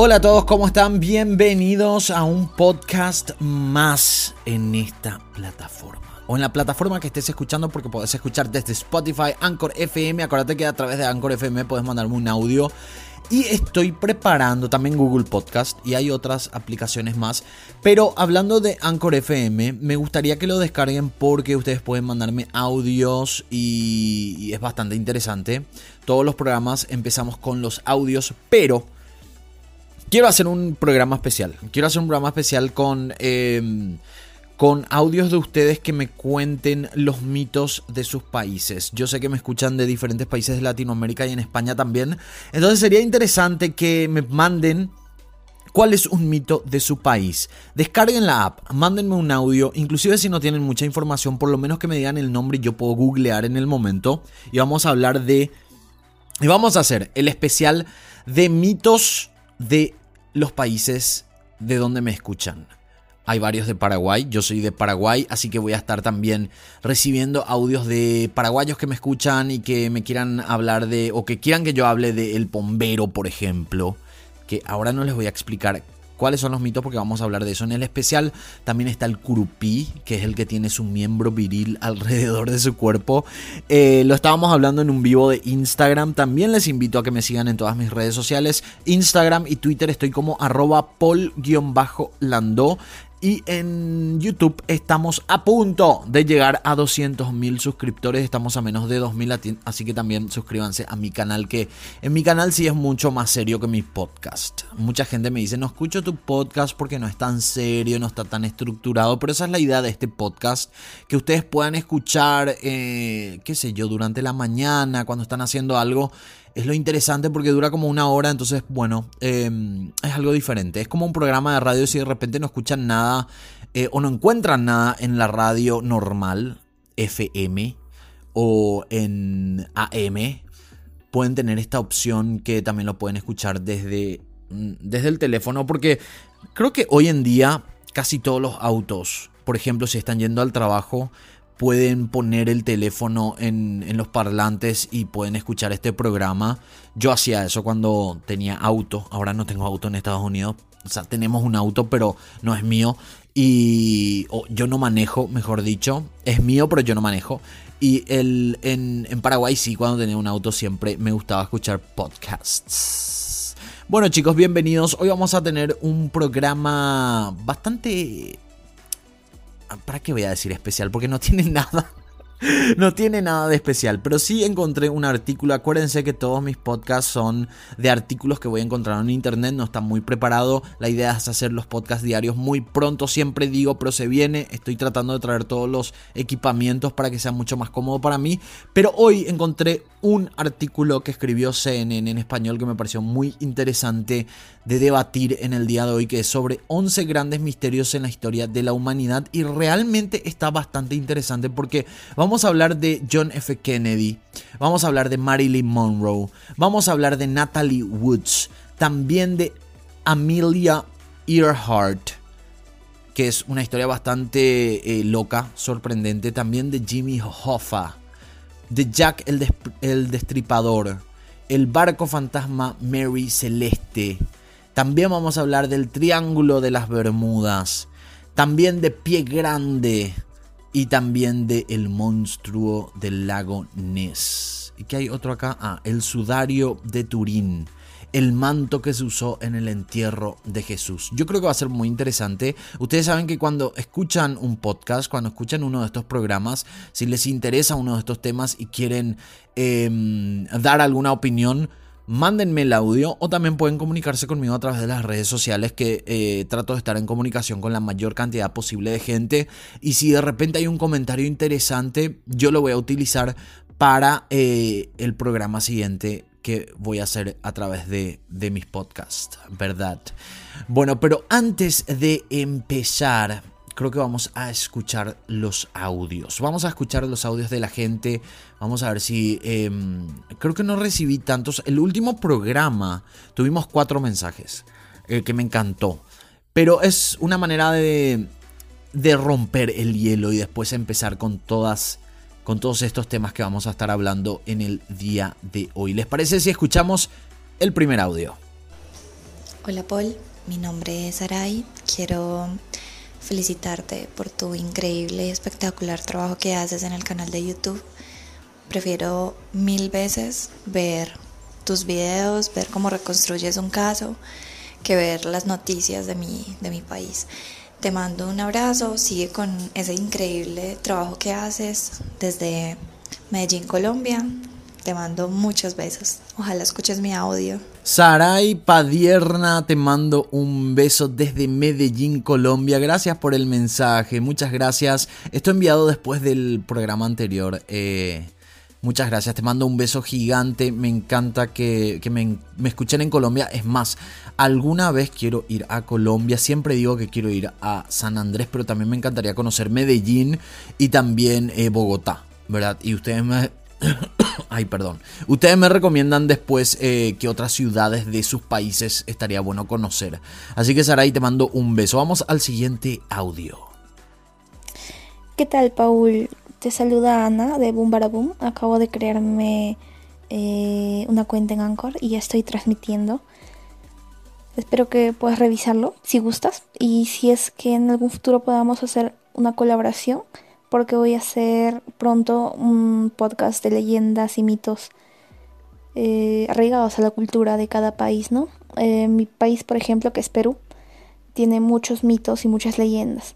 Hola a todos, ¿cómo están? Bienvenidos a un podcast más en esta plataforma. O en la plataforma que estés escuchando porque podés escuchar desde Spotify, Anchor FM. Acuérdate que a través de Anchor FM puedes mandarme un audio. Y estoy preparando también Google Podcast y hay otras aplicaciones más. Pero hablando de Anchor FM, me gustaría que lo descarguen porque ustedes pueden mandarme audios y, y es bastante interesante. Todos los programas empezamos con los audios, pero quiero hacer un programa especial. Quiero hacer un programa especial con, eh, con audios de ustedes que me cuenten los mitos de sus países. Yo sé que me escuchan de diferentes países de Latinoamérica y en España también. Entonces sería interesante que me manden ¿Cuál es un mito de su país? Descarguen la app, mándenme un audio, inclusive si no tienen mucha información, por lo menos que me digan el nombre y yo puedo googlear en el momento. Y vamos a hablar de... Y vamos a hacer el especial de mitos de los países de donde me escuchan. Hay varios de Paraguay, yo soy de Paraguay, así que voy a estar también recibiendo audios de paraguayos que me escuchan y que me quieran hablar de, o que quieran que yo hable de El Pombero, por ejemplo, que ahora no les voy a explicar cuáles son los mitos porque vamos a hablar de eso. En el especial también está el curupí, que es el que tiene su miembro viril alrededor de su cuerpo. Eh, lo estábamos hablando en un vivo de Instagram. También les invito a que me sigan en todas mis redes sociales. Instagram y Twitter estoy como arroba pol-landó. Y en YouTube estamos a punto de llegar a 200.000 suscriptores. Estamos a menos de 2.000, así que también suscríbanse a mi canal, que en mi canal sí es mucho más serio que mi podcast. Mucha gente me dice, no escucho tu podcast porque no es tan serio, no está tan estructurado, pero esa es la idea de este podcast, que ustedes puedan escuchar, eh, qué sé yo, durante la mañana, cuando están haciendo algo es lo interesante porque dura como una hora, entonces, bueno, eh, es algo diferente. Es como un programa de radio si de repente no escuchan nada eh, o no encuentran nada en la radio normal, FM o en AM, pueden tener esta opción que también lo pueden escuchar desde, mm, desde el teléfono porque creo que hoy en día casi todos los autos, por ejemplo, si están yendo al trabajo, pueden poner el teléfono en, los parlantes y pueden escuchar este programa. Yo hacía eso cuando tenía auto, ahora no tengo auto en Estados Unidos. O sea, tenemos un auto, pero no es mío. Y yo no manejo, mejor dicho. Es mío, pero yo no manejo. Y el, en, en Paraguay sí, cuando tenía un auto siempre me gustaba escuchar podcasts. Bueno chicos, bienvenidos. Hoy vamos a tener un programa bastante ¿Para qué voy a decir especial? Porque no tiene nada. No tiene nada de especial, pero sí encontré un artículo. Acuérdense que todos mis podcasts son de artículos que voy a encontrar en internet. No está muy preparado. La idea es hacer los podcasts diarios muy pronto. Siempre digo, pero se viene. Estoy tratando de traer todos los equipamientos para que sea mucho más cómodo para mí. Pero hoy encontré un artículo que escribió CNN en español que me pareció muy interesante de debatir en el día de hoy, que es sobre 11 grandes misterios en la historia de la humanidad. Y realmente está bastante interesante porque vamos a hablar de John F. Kennedy, vamos a hablar de Marilyn Monroe, vamos a hablar de Natalie Woods, también de Amelia Earhart que es una historia bastante eh, loca, sorprendente, también de Jimmy Hoffa, de Jack el, el Destripador, el barco fantasma Mary Celeste, también vamos a hablar del Triángulo de las Bermudas. También de Pie Grande. Y también de El Monstruo del Lago Ness. ¿Y qué hay otro acá? Ah, el Sudario de Turín el manto que se usó en el entierro de Jesús. Yo creo que va a ser muy interesante. Ustedes saben que cuando escuchan un podcast, cuando escuchan uno de estos programas, si les interesa uno de estos temas y quieren em, dar alguna opinión, mándenme el audio o también pueden comunicarse conmigo a través de las redes sociales que eh, trato de estar en comunicación con la mayor cantidad posible de gente y si de repente hay un comentario interesante yo lo voy a utilizar para eh, el programa siguiente que voy a hacer a través de, de mis podcasts, ¿verdad? Bueno, pero antes de empezar creo que vamos a escuchar los audios. Vamos a escuchar los audios de la gente. Vamos a ver si... Em, creo que no recibí tantos. El último programa tuvimos cuatro mensajes, eh, que me encantó. Pero es una manera de, de romper el hielo y después empezar con todas con todos estos temas que vamos a estar hablando en el día de hoy. ¿Les parece si escuchamos el primer audio? Hola Paul, mi nombre es Aray. Quiero felicitarte por tu increíble y espectacular trabajo que haces en el canal de YouTube. Prefiero mil veces ver tus videos, ver cómo reconstruyes un caso, que ver las noticias de mi, de mi país. Te mando un abrazo, sigue con ese increíble trabajo que haces desde Medellín, Colombia. Te mando muchos besos. Ojalá escuches mi audio. Saray Padierna, te mando un beso desde Medellín, Colombia. Gracias por el mensaje, muchas gracias. Esto enviado después del programa anterior. Eh, muchas gracias, te mando un beso gigante. Me encanta que, me, escuchen en Colombia. Es más, alguna vez quiero ir a Colombia. Siempre digo que quiero ir a San Andrés, pero también me encantaría conocer Medellín y también eh, Bogotá, ¿verdad? Y ustedes me, Ay, perdón. Ustedes me recomiendan después eh, que otras ciudades de sus países estaría bueno conocer. Así que Saray, te mando un beso. Vamos al siguiente audio. ¿Qué tal, Paul? Te saluda Ana de Boom Boom. Acabo de crearme eh, una cuenta en Anchor y ya estoy transmitiendo. Espero que puedas revisarlo si gustas y si es que en algún futuro podamos hacer una colaboración porque voy a hacer pronto un podcast de leyendas y mitos eh, arraigados a la cultura de cada país, ¿no? Eh, mi país, por ejemplo, que es Perú, tiene muchos mitos y muchas leyendas.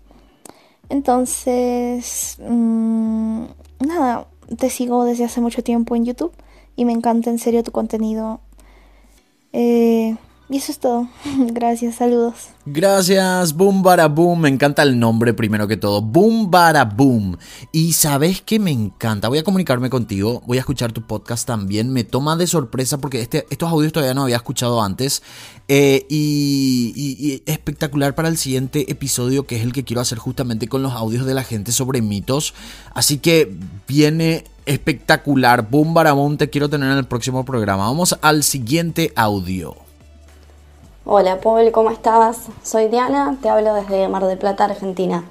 Entonces, mm, nada, te sigo desde hace mucho tiempo en YouTube y me encanta en serio tu contenido. Eh, y eso es todo. Gracias, saludos. Gracias, Boom Bara Boom. Me encanta el nombre primero que todo. Boom Bara Boom. Y sabes que me encanta. Voy a comunicarme contigo. Voy a escuchar tu podcast también. Me toma de sorpresa porque este, estos audios todavía no había escuchado antes. Eh, y, y, espectacular para el siguiente episodio, que es el que quiero hacer justamente con los audios de la gente sobre mitos. Así que viene espectacular. Boom Bara Boom. Te quiero tener en el próximo programa. Vamos al siguiente audio. Hola Paul, ¿cómo estás? Soy Diana, te hablo desde Mar del Plata, Argentina.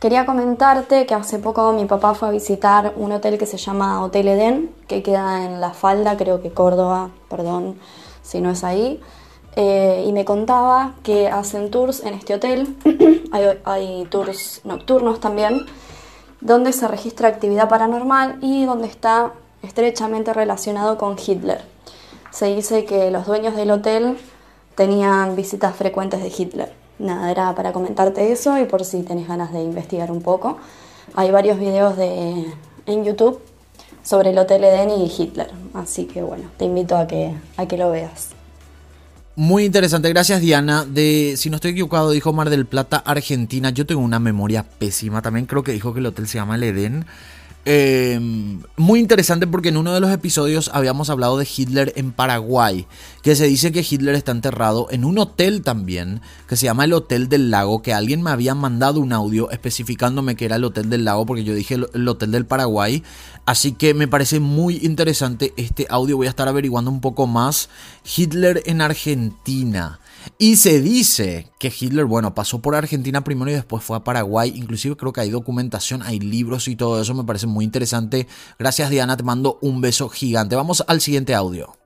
Quería comentarte que hace poco mi papá fue a visitar un hotel que se llama Hotel Edén, que queda en La Falda, creo que Córdoba, perdón si no es ahí. Eh, y me contaba que hacen tours en este hotel, hay, hay tours nocturnos también, donde se registra actividad paranormal y donde está estrechamente relacionado con Hitler. Se dice que los dueños del hotel tenían visitas frecuentes de Hitler. Nada, era para comentarte eso y por si tenés ganas de investigar un poco. Hay varios videos de, en YouTube sobre el Hotel Eden y Hitler, así que bueno, te invito a que, a que lo veas. Muy interesante, gracias Diana. De, si no estoy equivocado, dijo Mar del Plata, Argentina. Yo tengo una memoria pésima. También creo que dijo que el hotel se llama el Edén. Em, muy interesante porque en uno de los episodios habíamos hablado de Hitler en Paraguay, que se dice que Hitler está enterrado en un hotel también, que se llama el Hotel del Lago, que alguien me había mandado un audio especificándome que era el Hotel del Lago, porque yo dije el Hotel del Paraguay, así que me parece muy interesante este audio, voy a estar averiguando un poco más. Hitler en Argentina. Y se dice que Hitler, bueno, pasó por Argentina primero y después fue a Paraguay. Inclusive creo que hay documentación, hay libros y todo eso. Me parece muy interesante. Gracias Diana, te mando un beso gigante. Vamos al siguiente audio.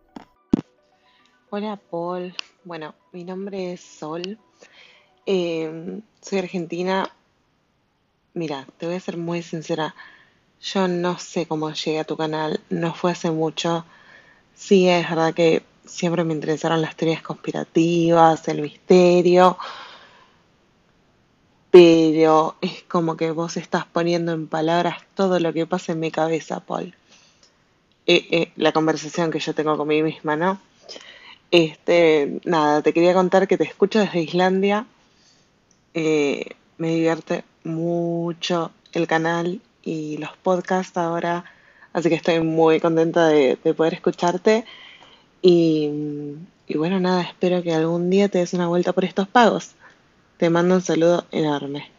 Hola Paul. Bueno, mi nombre es Sol. Em, soy argentina. Mira, te voy a ser muy sincera. Yo no sé cómo llegué a tu canal. No fue hace mucho. Sí, es verdad que siempre me interesaron las teorías conspirativas, el misterio, pero es como que vos estás poniendo en palabras todo lo que pasa en mi cabeza, Paul. Eh, eh, la conversación que yo tengo con mí misma, ¿no? Este, nada, te quería contar que te escucho desde Islandia. Eh, me divierte mucho el canal y los podcasts ahora, así que estoy muy contenta de poder escucharte y, bueno, nada, espero que algún día te des una vuelta por estos pagos. Te mando un saludo enorme.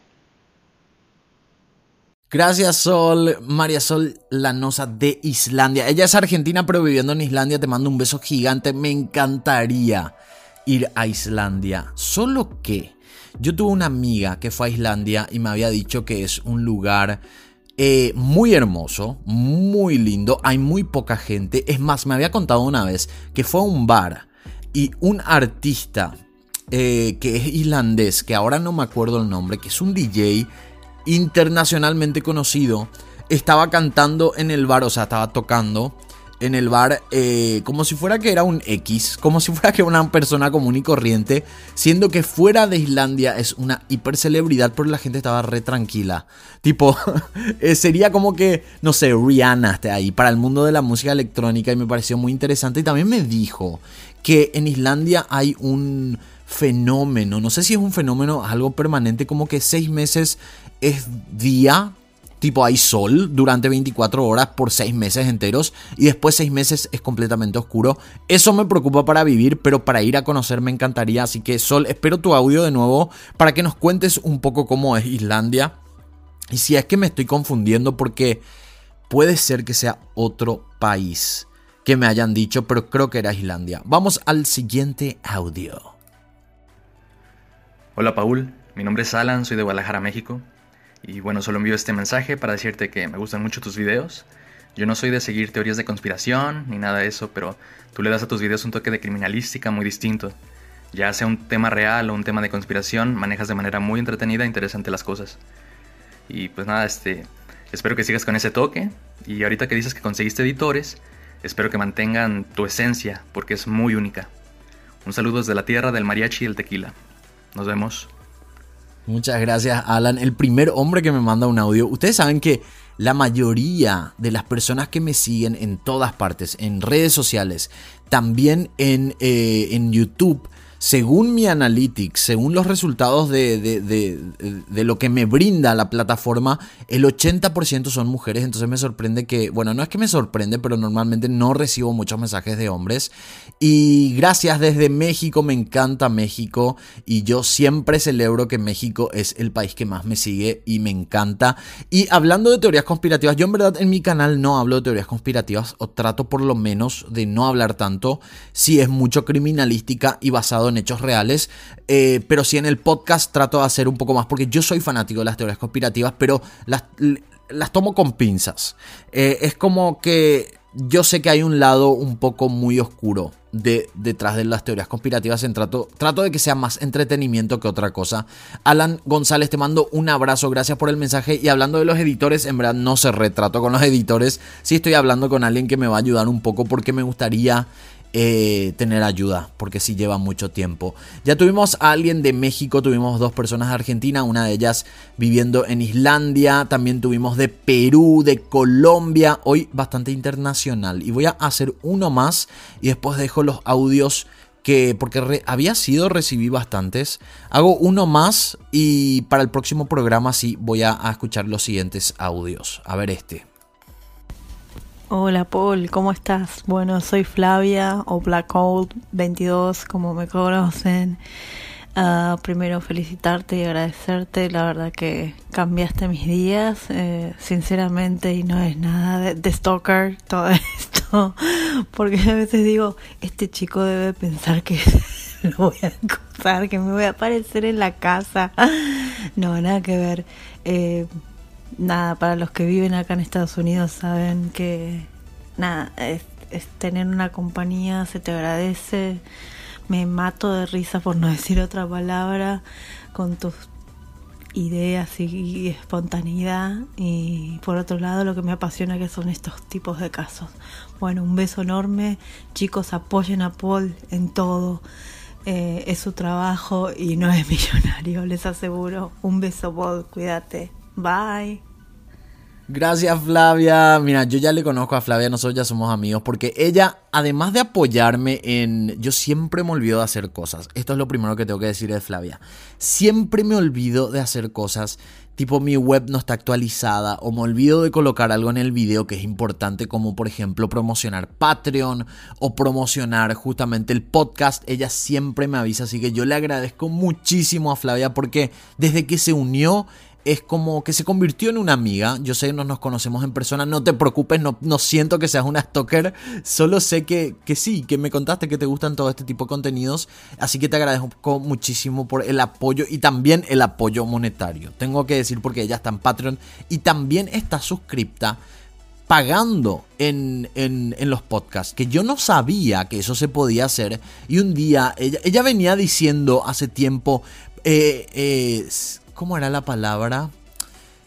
Gracias Sol, María Sol Lanosa de Islandia. Ella es argentina pero viviendo en Islandia. Te mando un beso gigante. Me encantaría ir a Islandia. Solo que yo tuve una amiga que fue a Islandia y me había dicho que es un lugar eh, muy hermoso, muy lindo, hay muy poca gente. Es más, me había contado una vez que fue a un bar y un artista eh, que es islandés, que ahora no me acuerdo el nombre, que es un DJ internacionalmente conocido, estaba cantando en el bar, o sea, estaba tocando en el bar eh, como si fuera que era un X, como si fuera que una persona común y corriente, siendo que fuera de Islandia es una hipercelebridad, pero la gente estaba re tranquila. Tipo, eh, sería como que, no sé, Rihanna esté ahí para el mundo de la música electrónica y me pareció muy interesante. Y también me dijo que en Islandia hay un fenómeno, no sé si es un fenómeno algo permanente, como que seis meses es día Tipo hay sol durante 24 horas por 6 meses enteros y después 6 meses es completamente oscuro. Eso me preocupa para vivir, pero para ir a conocer me encantaría. Así que Sol, espero tu audio de nuevo para que nos cuentes un poco cómo es Islandia. Y si es que me estoy confundiendo porque puede ser que sea otro país que me hayan dicho, pero creo que era Islandia. Vamos al siguiente audio. Hola Paul, mi nombre es Alan, soy de Guadalajara, México. Y bueno, solo envío este mensaje para decirte que me gustan mucho tus videos. Yo no soy de seguir teorías de conspiración ni nada de eso, pero tú le das a tus videos un toque de criminalística muy distinto. Ya sea un tema real o un tema de conspiración, manejas de manera muy entretenida e interesante las cosas. Y pues nada, este, espero que sigas con ese toque. Y ahorita que dices que conseguiste editores, espero que mantengan tu esencia, porque es muy única. Un saludo desde la tierra del mariachi y el tequila. Nos vemos. Muchas gracias, Alan. El primer hombre que me manda un audio. Ustedes saben que la mayoría de las personas que me siguen en todas partes, en redes sociales, también en, eh, en YouTube, según mi analytics, según los resultados de, lo que me brinda la plataforma, el 80% son mujeres. Entonces me sorprende que, bueno, no es que me sorprende, pero normalmente no recibo muchos mensajes de hombres. Y gracias desde México, me encanta México. Y yo siempre celebro que México es el país que más me sigue y me encanta. Y hablando de teorías conspirativas, yo en verdad en mi canal no hablo de teorías conspirativas, o trato por lo menos de no hablar tanto, si es mucho criminalística y basado en hechos reales, eh, pero sí en el podcast trato de hacer un poco más, porque yo soy fanático de las teorías conspirativas, pero las, las tomo con pinzas. Eh, es como que yo sé que hay un lado un poco muy oscuro de, detrás de las teorías conspirativas. En trato, trato de que sea más entretenimiento que otra cosa. Alan González, te mando un abrazo. Gracias por el mensaje. Y hablando de los editores, en verdad no se retrato con los editores. Sí estoy hablando con alguien que me va a ayudar un poco porque me gustaría eh, tener ayuda, porque sí lleva mucho tiempo. Ya tuvimos a alguien de México, tuvimos dos personas de Argentina, una de ellas viviendo en Islandia, también tuvimos de Perú, de Colombia, hoy bastante internacional. Y voy a hacer uno más y después dejo los audios que porque había sido, recibí bastantes. Hago uno más y para el próximo programa sí voy a escuchar los siguientes audios. A ver este. Hola Paul, ¿cómo estás? Bueno, soy Flavia o Black Old 22, como me conocen. Uh, primero felicitarte y agradecerte, la verdad que cambiaste mis días, eh, sinceramente, y no es nada de, stalker todo esto, porque a veces digo, este chico debe pensar que lo voy a acusar, que me voy a aparecer en la casa. No, nada que ver. Eh, nada, para los que viven acá en Estados Unidos saben que nada, es, tener una compañía, se te agradece, me mato de risa por no decir otra palabra, con tus ideas y, espontaneidad y por otro lado lo que me apasiona que son estos tipos de casos. Bueno, un beso enorme, chicos apoyen a Paul en todo. Eh, es su trabajo y no es millonario, les aseguro. Un beso, Paul, cuídate. Bye. Gracias Flavia. Mira, yo ya le conozco a Flavia, nosotros ya somos amigos porque ella, además de apoyarme en... Yo siempre me olvido de hacer cosas. Esto es lo primero que tengo que decir de Flavia. Siempre me olvido de hacer cosas. Tipo mi web no está actualizada o me olvido de colocar algo en el video que es importante como por ejemplo promocionar Patreon o promocionar justamente el podcast. Ella siempre me avisa, así que yo le agradezco muchísimo a Flavia porque desde que se unió es como que se convirtió en una amiga. Yo sé que no nos conocemos en persona, no te preocupes, no, no siento que seas una stalker, solo sé que, que, sí, que me contaste que te gustan todo este tipo de contenidos, así que te agradezco muchísimo por el apoyo y también el apoyo monetario. Tengo que decir porque ella está en Patreon y también está suscripta pagando en, los podcasts, que yo no sabía que eso se podía hacer. Y un día ella, ella venía diciendo hace tiempo, eh, eh, ¿cómo era la palabra?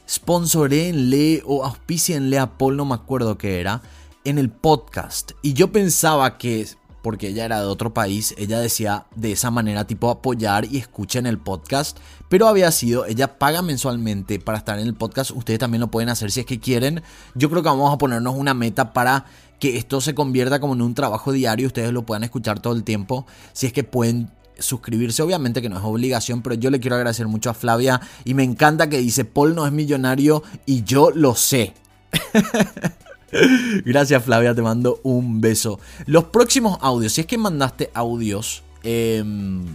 Sponsorenle o auspicienle a Paul, no me acuerdo qué era, en el podcast. Y yo pensaba que porque ella era de otro país, ella decía de esa manera tipo apoyar y escuchen el podcast, pero había sido, ella paga mensualmente para estar en el podcast, ustedes también lo pueden hacer si es que quieren, yo creo que vamos a ponernos una meta para que esto se convierta como en un trabajo diario, ustedes lo puedan escuchar todo el tiempo, si es que pueden suscribirse, obviamente que no es obligación, pero yo le quiero agradecer mucho a Flavia y me encanta que dice, Paul no es millonario y yo lo sé. Gracias Flavia, te mando un beso. Los próximos audios, si es que mandaste audios em,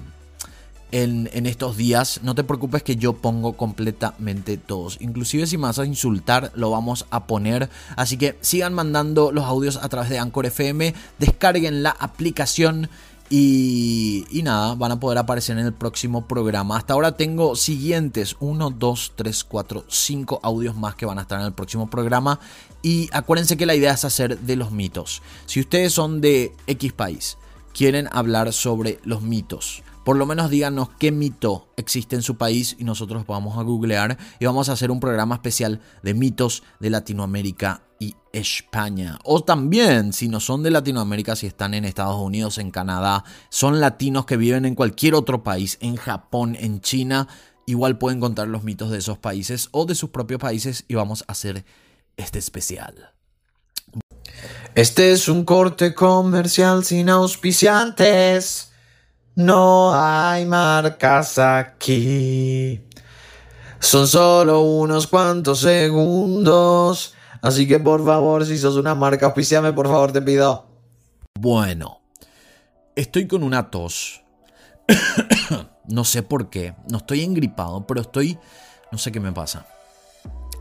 en, en, estos días, no te preocupes que yo pongo completamente todos. Inclusive si me vas a insultar, lo vamos a poner. Así que sigan mandando los audios a través de Anchor FM, descarguen la aplicación. Y, y, nada, van a poder aparecer en el próximo programa. Hasta ahora tengo siguientes 1, 2, 3, 4, 5 audios más que van a estar en el próximo programa. Y acuérdense que la idea es hacer de los mitos. Si ustedes son de X país, quieren hablar sobre los mitos, por lo menos díganos qué mito existe en su país y nosotros vamos a googlear y vamos a hacer un programa especial de mitos de Latinoamérica y España. O también, si no son de Latinoamérica, si están en Estados Unidos, en Canadá, son latinos que viven en cualquier otro país, en Japón, en China, igual pueden contar los mitos de esos países o de sus propios países y vamos a hacer este especial. Este es un corte comercial sin auspiciantes. No hay marcas aquí. Son solo unos cuantos segundos. Así que por favor, si sos una marca, auspiciame, por favor, te pido. Bueno, estoy con una tos. no sé por qué. No estoy engripado, pero estoy... No sé qué me pasa.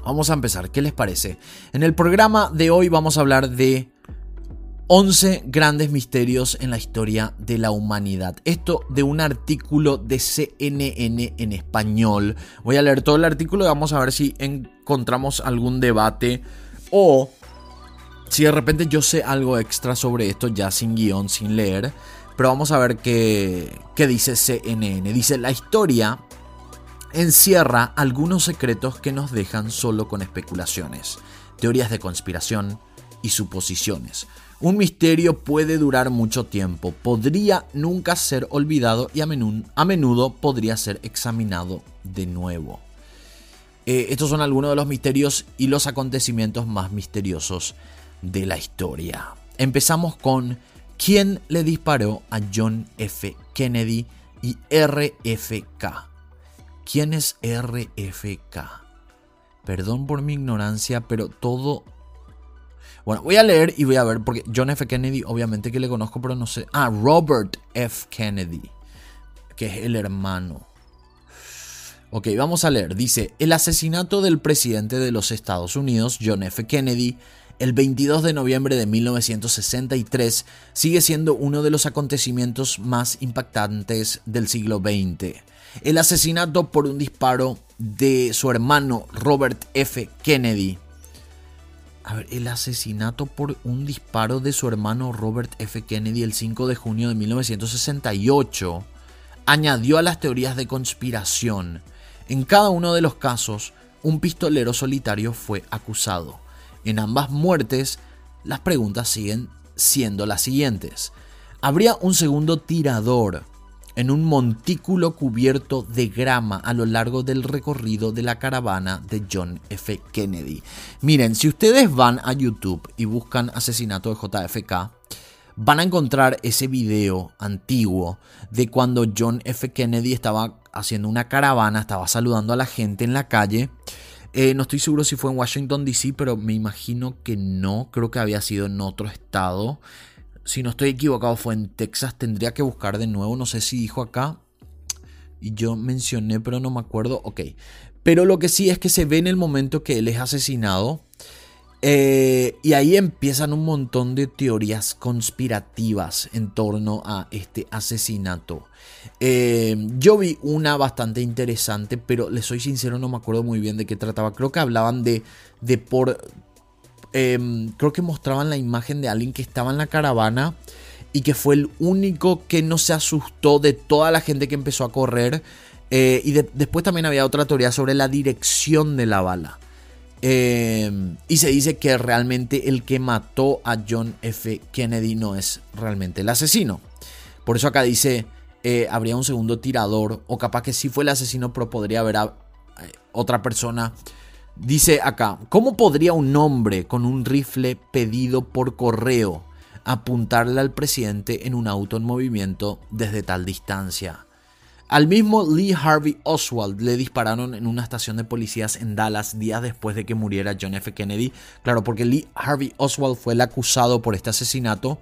Vamos a empezar, ¿qué les parece? En el programa de hoy vamos a hablar de 11 grandes misterios en la historia de la humanidad. Esto de un artículo de CNN en español. Voy a leer todo el artículo y vamos a ver si encontramos algún debate o si de repente yo sé algo extra sobre esto ya sin guion, sin leer. Pero vamos a ver qué, qué dice CNN. Dice, la historia encierra algunos secretos que nos dejan solo con especulaciones, teorías de conspiración y suposiciones. Un misterio puede durar mucho tiempo, podría nunca ser olvidado y a menudo, podría ser examinado de nuevo. Eh, estos son algunos de los misterios y los acontecimientos más misteriosos de la historia. Empezamos con quién le disparó a John F. Kennedy y RFK. ¿Quién es RFK? Perdón por mi ignorancia, pero todo... Bueno, voy a leer y voy a ver, porque John F. Kennedy obviamente que le conozco, pero no sé. Ah, Robert F. Kennedy, que es el hermano. Ok, vamos a leer. Dice, el asesinato del presidente de los Estados Unidos, John F. Kennedy, el 22 de noviembre de 1963, sigue siendo uno de los acontecimientos más impactantes del siglo XX el asesinato por un disparo de su hermano Robert F. Kennedy. A ver, el asesinato por un disparo de su hermano Robert F. Kennedy el 5 de junio de 1968 añadió a las teorías de conspiración. En cada uno de los casos, un pistolero solitario fue acusado. En ambas muertes, las preguntas siguen siendo las siguientes. ¿Habría un segundo tirador en un montículo cubierto de grama a lo largo del recorrido de la caravana de John F. Kennedy. Miren, si ustedes van a YouTube y buscan asesinato de JFK, van a encontrar ese video antiguo de cuando John F. Kennedy estaba haciendo una caravana, estaba saludando a la gente en la calle. Eh, no estoy seguro si fue en Washington, D.C., pero me imagino que no, creo que había sido en otro estado si no estoy equivocado, fue en Texas. Tendría que buscar de nuevo. No sé si dijo acá. Y yo mencioné, pero no me acuerdo. Ok. Pero lo que sí es que se ve en el momento que él es asesinado. Eh, y ahí empiezan un montón de teorías conspirativas en torno a este asesinato. Eh, yo vi una bastante interesante, pero le soy sincero, no me acuerdo muy bien de qué trataba. Creo que hablaban de, de por em, creo que mostraban la imagen de alguien que estaba en la caravana y que fue el único que no se asustó de toda la gente que empezó a correr. Eh, y después también había otra teoría sobre la dirección de la bala. Em, y se dice que realmente el que mató a John F. Kennedy no es realmente el asesino. Por eso acá dice, eh, habría un segundo tirador, o capaz que sí fue el asesino, pero podría haber eh, otra persona. Dice acá, ¿cómo podría un hombre con un rifle pedido por correo apuntarle al presidente en un auto en movimiento desde tal distancia? Al mismo Lee Harvey Oswald le dispararon en una estación de policías en Dallas días después de que muriera John F. Kennedy. Claro, porque Lee Harvey Oswald fue el acusado por este asesinato.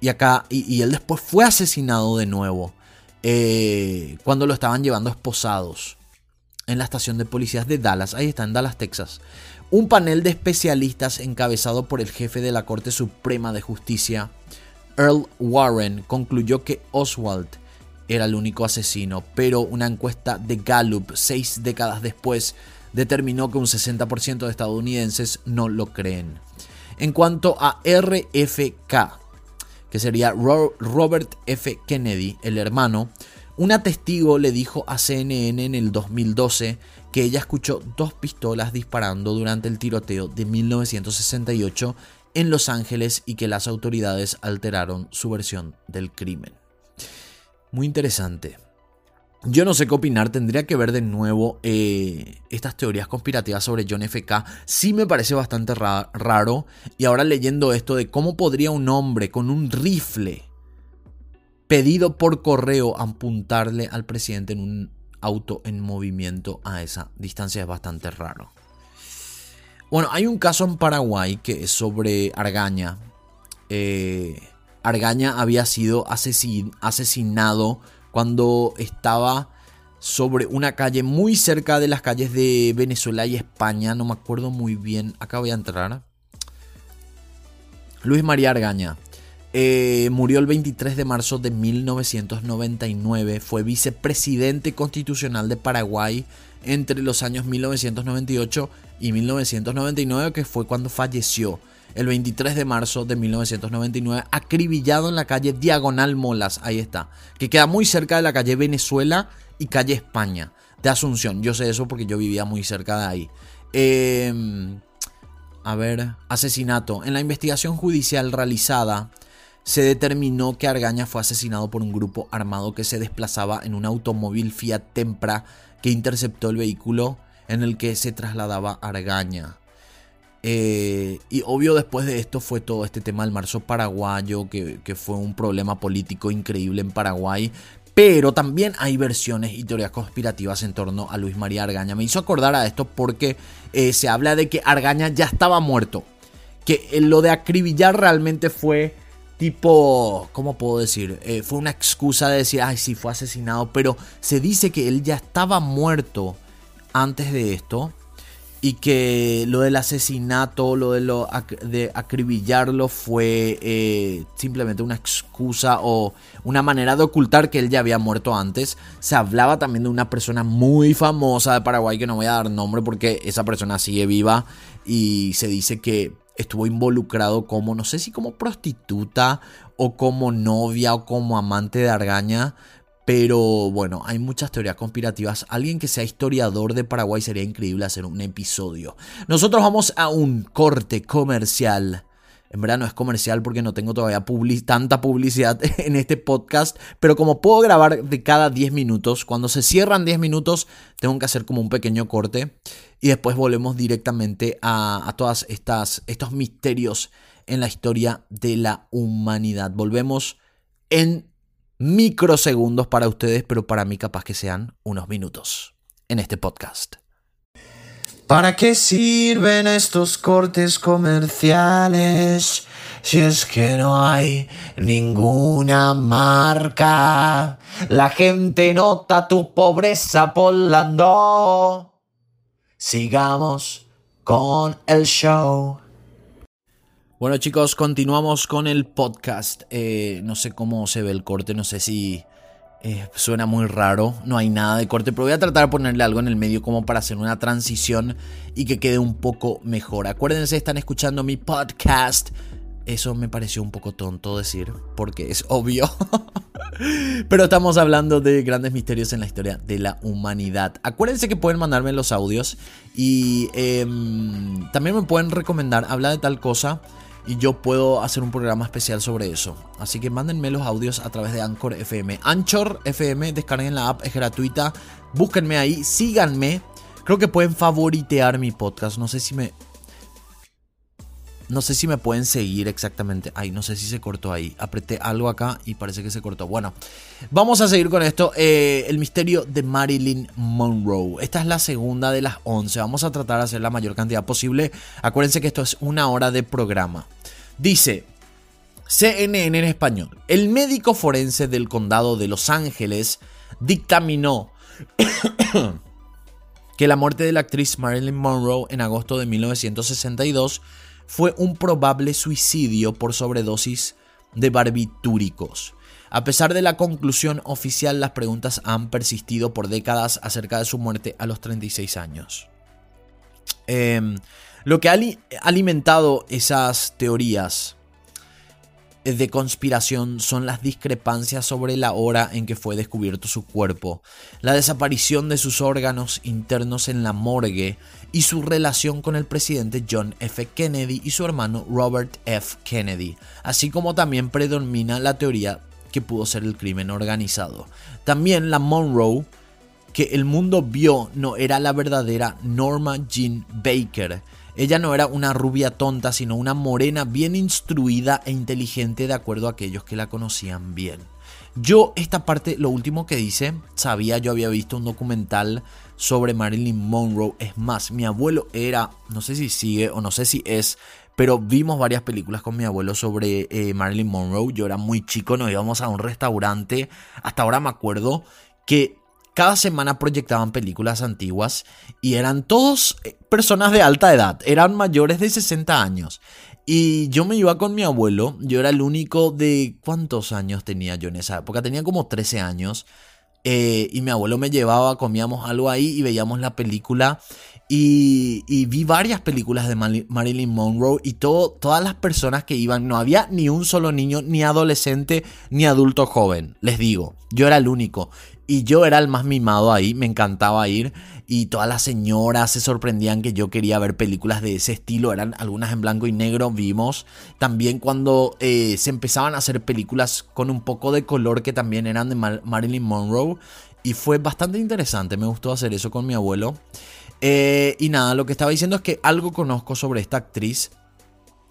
Y acá, y, él después fue asesinado de nuevo. Eh, cuando lo estaban llevando esposados en la estación de policías de Dallas. Ahí está, en Dallas, Texas. Un panel de especialistas encabezado por el jefe de la Corte Suprema de Justicia, Earl Warren, concluyó que Oswald era el único asesino, pero una encuesta de Gallup seis décadas después determinó que un 60% de estadounidenses no lo creen. En cuanto a RFK, que sería Robert F. Kennedy, el hermano, una testigo le dijo a CNN en el 2012 que ella escuchó dos pistolas disparando durante el tiroteo de 1968 en Los Ángeles y que las autoridades alteraron su versión del crimen. Muy interesante. Yo no sé qué opinar, tendría que ver de nuevo eh, estas teorías conspirativas sobre John FK. Sí me parece bastante raro. Y ahora leyendo esto de cómo podría un hombre con un rifle pedido por correo apuntarle al presidente en un auto en movimiento a esa distancia es bastante raro. Bueno, hay un caso en Paraguay que es sobre Argaña. Eh, Argaña había sido asesinado cuando estaba sobre una calle muy cerca de las calles de Venezuela y España. No me acuerdo muy bien. Acá voy a entrar. Luis María Argaña. Eh, murió el 23 de marzo de 1999. Fue vicepresidente constitucional de Paraguay entre los años 1998 y 1999, que fue cuando falleció el 23 de marzo de 1999, acribillado en la calle Diagonal Molas, ahí está, que queda muy cerca de la calle Venezuela y calle España, de Asunción. Yo sé eso porque yo vivía muy cerca de ahí. Em, a ver, asesinato. En la investigación judicial realizada, se determinó que Argaña fue asesinado por un grupo armado que se desplazaba en un automóvil Fiat Tempra que interceptó el vehículo en el que se trasladaba Argaña. Eh, y obvio después de esto fue todo este tema del marzo paraguayo, que, fue un problema político increíble en Paraguay. Pero también hay versiones y teorías conspirativas en torno a Luis María Argaña. Me hizo acordar a esto porque eh, se habla de que Argaña ya estaba muerto. Que lo de acribillar realmente fue tipo, ¿cómo puedo decir? Eh, fue una excusa de decir, ay, sí, fue asesinado. Pero se dice que él ya estaba muerto antes de esto y que lo del asesinato, lo de, lo, de acribillarlo fue eh, simplemente una excusa o una manera de ocultar que él ya había muerto antes. Se hablaba también de una persona muy famosa de Paraguay que no voy a dar nombre porque esa persona sigue viva y se dice que estuvo involucrado como, no sé si como prostituta o como novia o como amante de Argaña, pero bueno, hay muchas teorías conspirativas. Alguien que sea historiador de Paraguay sería increíble hacer un episodio. Nosotros vamos a un corte comercial. En verdad no es comercial porque no tengo todavía tanta publicidad en este podcast. Pero como puedo grabar de cada 10 minutos, cuando se cierran 10 minutos, tengo que hacer como un pequeño corte. Y después volvemos directamente a, a todas estos misterios en la historia de la humanidad. Volvemos en microsegundos para ustedes, pero para mí capaz que sean unos minutos en este podcast. ¿Para qué sirven estos cortes comerciales? Si es que no hay ninguna marca, la gente nota tu pobreza volando. Sigamos con el show. Bueno chicos, continuamos con el podcast. Eh, no sé cómo se ve el corte, no sé si Eh, suena muy raro, no hay nada de corte, pero voy a tratar de ponerle algo en el medio como para hacer una transición y que quede un poco mejor. Acuérdense, están escuchando mi podcast. Eso me pareció un poco tonto decir, porque es obvio. Pero estamos hablando de grandes misterios en la historia de la humanidad. Acuérdense que pueden mandarme los audios y em, también me pueden recomendar, habla de tal cosa y yo puedo hacer un programa especial sobre eso. Así que mándenme los audios a través de Anchor FM. Anchor FM, descarguen la app, es gratuita. Búsquenme ahí, síganme. Creo que pueden favoritear mi podcast. No sé si me. No sé si me pueden seguir exactamente. Ay, no sé si se cortó ahí. Apreté algo acá y parece que se cortó. Bueno, vamos a seguir con esto. Eh, el misterio de Marilyn Monroe. Esta es la segunda de las 11. Vamos a tratar de hacer la mayor cantidad posible. Acuérdense que esto es una hora de programa. Dice CNN en español. El médico forense del condado de Los Ángeles dictaminó que la muerte de la actriz Marilyn Monroe en agosto de 1962 fue un probable suicidio por sobredosis de barbitúricos. A pesar de la conclusión oficial, las preguntas han persistido por décadas acerca de su muerte a los 36 años. Em, lo que ha alimentado esas teorías de conspiración son las discrepancias sobre la hora en que fue descubierto su cuerpo, la desaparición de sus órganos internos en la morgue y su relación con el presidente John F. Kennedy y su hermano Robert F. Kennedy, así como también predomina la teoría que pudo ser el crimen organizado. También la Monroe que el mundo vio no era la verdadera Norma Jean Baker, ella no era una rubia tonta, sino una morena bien instruida e inteligente de acuerdo a aquellos que la conocían bien. Yo esta parte, lo último que dice, sabía, yo había visto un documental sobre Marilyn Monroe. Es más, mi abuelo era, no sé si sigue o no sé si es, pero vimos varias películas con mi abuelo sobre eh, Marilyn Monroe. Yo era muy chico, nos íbamos a un restaurante. Hasta ahora me acuerdo que cada semana proyectaban películas antiguas y eran todos eh, personas de alta edad, eran mayores de 60 años. Y yo me iba con mi abuelo, yo era el único de... ¿Cuántos años tenía yo en esa época? Tenía como 13 años. Eh, y mi abuelo me llevaba, comíamos algo ahí y veíamos la película. Y, vi varias películas de Marilyn Monroe y todo, todas las personas que iban, no había ni un solo niño, ni adolescente, ni adulto joven, les digo, yo era el único. Y yo era el más mimado ahí, me encantaba ir. Y todas las señoras se sorprendían que yo quería ver películas de ese estilo. Eran algunas en blanco y negro, vimos. También cuando eh, se empezaban a hacer películas con un poco de color que también eran de Marilyn Monroe. Y fue bastante interesante, me gustó hacer eso con mi abuelo. Eh, y nada, lo que estaba diciendo es que algo conozco sobre esta actriz.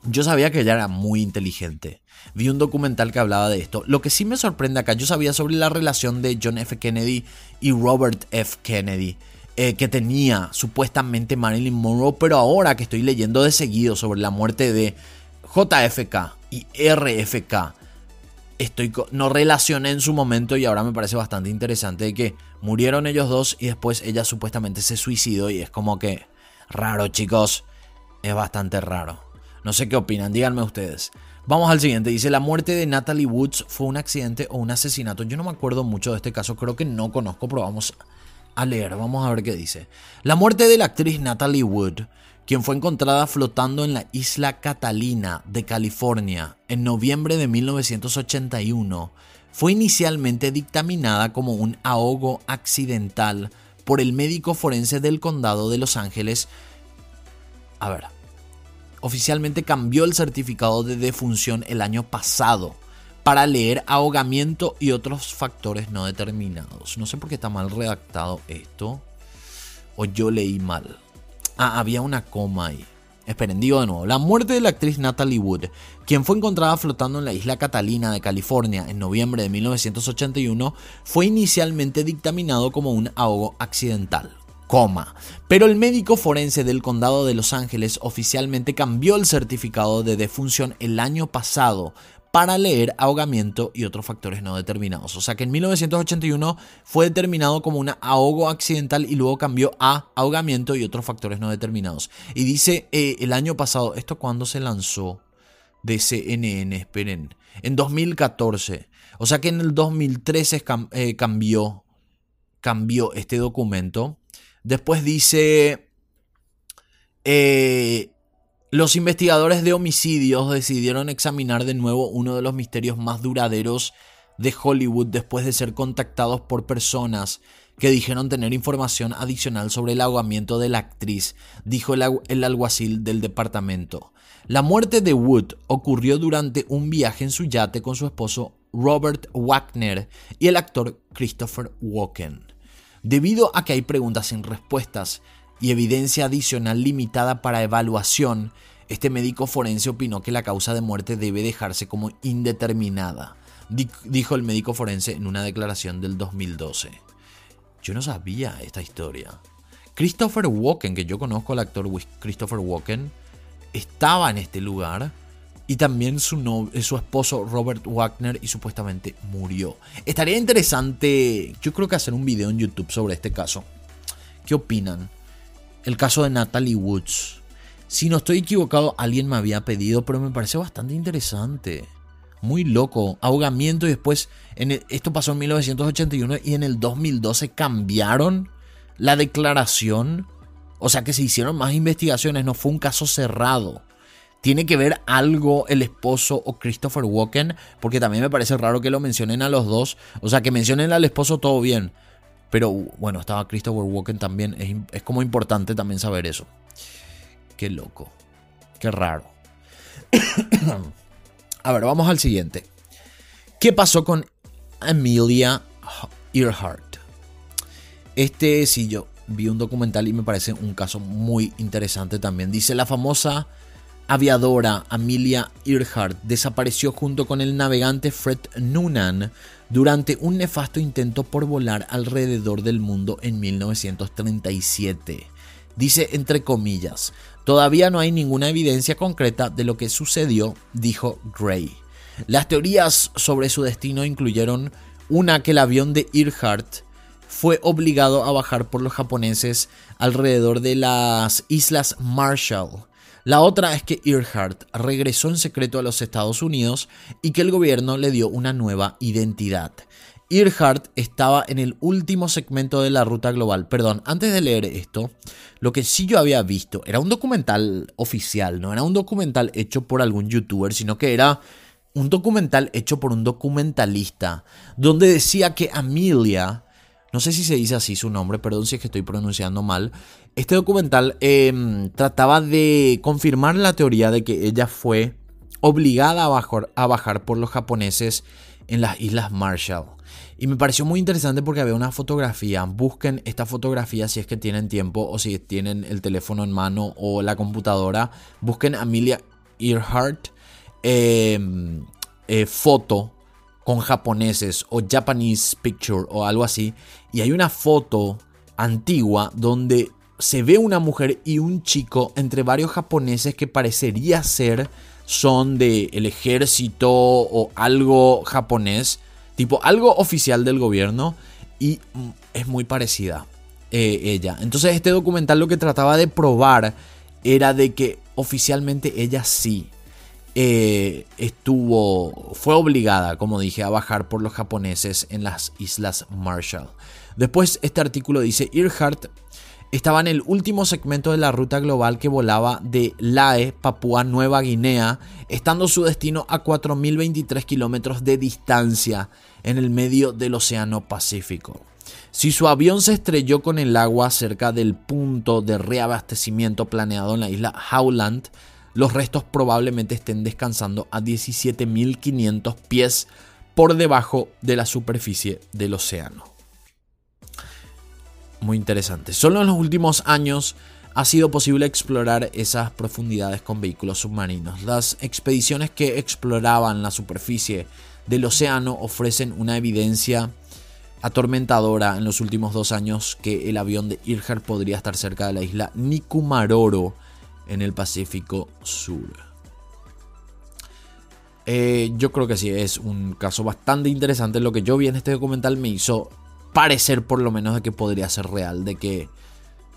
Yo sabía que ella era muy inteligente. Vi un documental que hablaba de esto. Lo que sí me sorprende acá, yo sabía sobre la relación de John F. Kennedy y Robert F. Kennedy. Eh, que tenía supuestamente Marilyn Monroe, pero ahora que estoy leyendo de seguido sobre la muerte de JFK y RFK, estoy no relacioné en su momento y ahora me parece bastante interesante que murieron ellos dos y después ella supuestamente se suicidó y es como que raro chicos, es bastante raro. No sé qué opinan, díganme ustedes. Vamos al siguiente. Dice, la muerte de Natalie Woods fue un accidente o un asesinato. Yo no me acuerdo mucho de este caso, creo que no conozco, pero vamos a leer, vamos a ver qué dice. La muerte de la actriz Natalie Wood, quien fue encontrada flotando en la isla Catalina de California en noviembre de 1981, fue inicialmente dictaminada como un ahogo accidental por el médico forense del condado de Los Ángeles. A ver, oficialmente cambió el certificado de defunción el año pasado para leer ahogamiento y otros factores no determinados. No sé por qué está mal redactado esto. O yo leí mal. Ah, había una coma ahí. Esperen, digo de nuevo. La muerte de la actriz Natalie Wood, quien fue encontrada flotando en la isla Catalina de California en noviembre de 1981, fue inicialmente dictaminado como un ahogo accidental Pero el médico forense del condado de Los Ángeles oficialmente cambió el certificado de defunción el año pasado para leer ahogamiento y otros factores no determinados. O sea que en 1981 fue determinado como un ahogo accidental y luego cambió a ahogamiento y otros factores no determinados. Y dice eh, el año pasado, ¿esto cuándo se lanzó? de CNN, esperen. En 2014. O sea que en el 2013 eh, cambió, cambió este documento. Después dice, eh, los investigadores de homicidios decidieron examinar de nuevo uno de los misterios más duraderos de Hollywood después de ser contactados por personas que dijeron tener información adicional sobre el ahogamiento de la actriz, dijo el, alguacil del departamento. La muerte de Wood ocurrió durante un viaje en su yate con su esposo Robert Wagner y el actor Christopher Walken. Debido a que hay preguntas sin respuestas y evidencia adicional limitada para evaluación, este médico forense opinó que la causa de muerte debe dejarse como indeterminada, dijo el médico forense en una declaración del 2012. Yo no sabía esta historia. Christopher Walken, que yo conozco al actor Christopher Walken, estaba en este lugar y también su, su esposo Robert Wagner y supuestamente murió. Estaría interesante, yo creo que hacer un video en YouTube sobre este caso. ¿Qué opinan? El caso de Natalie Woods. Si no estoy equivocado, alguien me había pedido, pero me parece bastante interesante. Muy loco. Ahogamiento y después, en esto pasó en 1981 y en el 2012 cambiaron la declaración. O sea que se hicieron más investigaciones, no fue un caso cerrado. ¿Tiene que ver algo el esposo o Christopher Walken? Porque también me parece raro que lo mencionen a los dos. O sea, que mencionen al esposo todo bien. Pero bueno, estaba Christopher Walken también. Es, es como importante también saber eso. Qué loco. Qué raro. A ver, vamos al siguiente. ¿Qué pasó con Amelia Earhart? Este sí, yo vi un documental y me parece un caso muy interesante también. Dice la famosa aviadora Amelia Earhart desapareció junto con el navegante Fred Noonan durante un nefasto intento por volar alrededor del mundo en 1937. Dice entre comillas, todavía no hay ninguna evidencia concreta de lo que sucedió, dijo Gray. Las teorías sobre su destino incluyeron una que el avión de Earhart fue obligado a bajar por los japoneses alrededor de las Islas Marshall. La otra es que Earhart regresó en secreto a los Estados Unidos y que el gobierno le dio una nueva identidad. Earhart estaba en el último segmento de la ruta global. Perdón, antes de leer esto, lo que sí yo había visto era un documental oficial, no era un documental hecho por algún youtuber, sino que era un documental hecho por un documentalista, donde decía que Amelia, no sé si se dice así su nombre, perdón si es que estoy pronunciando mal, este documental em, trataba de confirmar la teoría de que ella fue obligada a bajar, por los japoneses en las Islas Marshall. Y me pareció muy interesante porque había una fotografía. Busquen esta fotografía si es que tienen tiempo o si tienen el teléfono en mano o la computadora. Busquen Amelia Earhart em, eh, foto con japoneses o Japanese picture o algo así. Y hay una foto antigua donde se ve una mujer y un chico entre varios japoneses que parecería ser son del el ejército o algo japonés tipo algo oficial del gobierno y mm, es muy parecida eh, ella. Entonces este documental lo que trataba de probar era de que oficialmente ella sí eh, estuvo, fue obligada, como dije, a bajar por los japoneses en las Islas Marshall. Después este artículo dice, Earhart estaba en el último segmento de la ruta global que volaba de Lae, Papúa Nueva Guinea, estando su destino a 4.023 kilómetros de distancia en el medio del Océano Pacífico. Si su avión se estrelló con el agua cerca del punto de reabastecimiento planeado en la isla Howland, los restos probablemente estén descansando a 17.500 pies por debajo de la superficie del océano muy interesante. Solo en los últimos años ha sido posible explorar esas profundidades con vehículos submarinos. Las expediciones que exploraban la superficie del océano ofrecen una evidencia atormentadora en los últimos dos años que el avión de Earhart podría estar cerca de la isla Nikumaroro en el Pacífico Sur. Eh, yo creo que sí, es un caso bastante interesante. Lo que yo vi en este documental me hizo parecer por lo menos de que podría ser real, de que,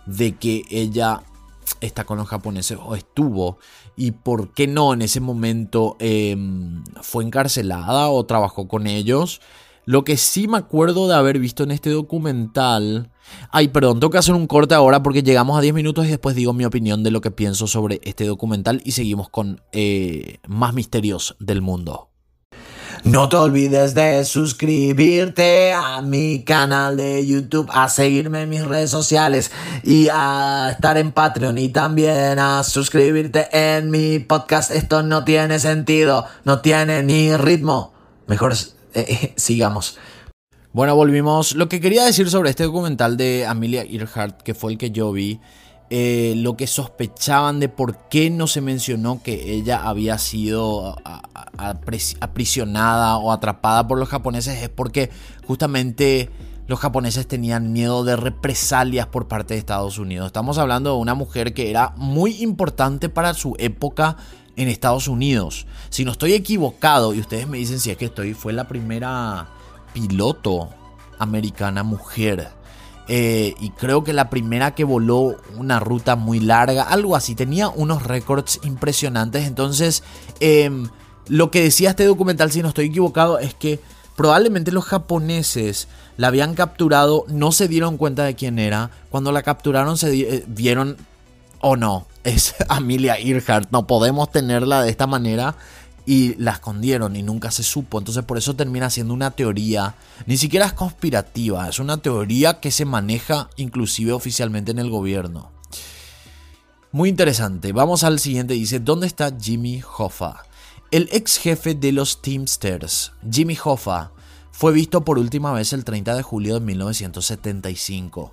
de que ella está con los japoneses o estuvo y por qué no en ese momento em, fue encarcelada o trabajó con ellos. Lo que sí me acuerdo de haber visto en este documental... Ay, perdón, tengo que hacer un corte ahora porque llegamos a 10 minutos y después digo mi opinión de lo que pienso sobre este documental y seguimos con eh, más misterios del mundo. No te olvides de suscribirte a mi canal de YouTube, a seguirme en mis redes sociales y a estar en Patreon y también a suscribirte en mi podcast. Esto no tiene sentido, no tiene ni ritmo. Mejor eh, sigamos. Bueno, volvimos. Lo que quería decir sobre este documental de Amelia Earhart, que fue el que yo vi, eh, lo que sospechaban de por qué no se mencionó que ella había sido aprisionada o atrapada por los japoneses es porque justamente los japoneses tenían miedo de represalias por parte de Estados Unidos. Estamos hablando de una mujer que era muy importante para su época en Estados Unidos. Si no estoy equivocado, y ustedes me dicen si es que estoy, fue la primera piloto americana mujer eh, y creo que la primera que voló una ruta muy larga, algo así, tenía unos récords impresionantes. Entonces, em, lo que decía este documental, si no estoy equivocado, es que probablemente los japoneses la habían capturado, no se dieron cuenta de quién era. Cuando la capturaron se eh, vieron, oh no, es Amelia Earhart, no podemos tenerla de esta manera y la escondieron y nunca se supo. Entonces por eso termina siendo una teoría, ni siquiera es conspirativa, es una teoría que se maneja inclusive oficialmente en el gobierno. Muy interesante. Vamos al siguiente. Dice, ¿dónde está Jimmy Hoffa? El ex jefe de los Teamsters, Jimmy Hoffa, fue visto por última vez el 30 de julio de 1975,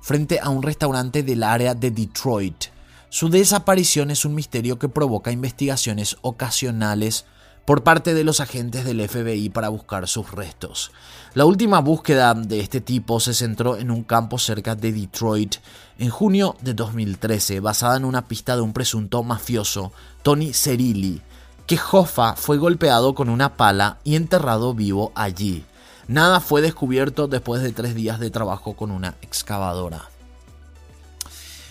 frente a un restaurante del área de Detroit su desaparición es un misterio que provoca investigaciones ocasionales por parte de los agentes del FBI para buscar sus restos. La última búsqueda de este tipo se centró en un campo cerca de Detroit en junio de 2013, basada en una pista de un presunto mafioso, Tony Cerilli, que Hoffa fue golpeado con una pala y enterrado vivo allí. Nada fue descubierto después de tres días de trabajo con una excavadora.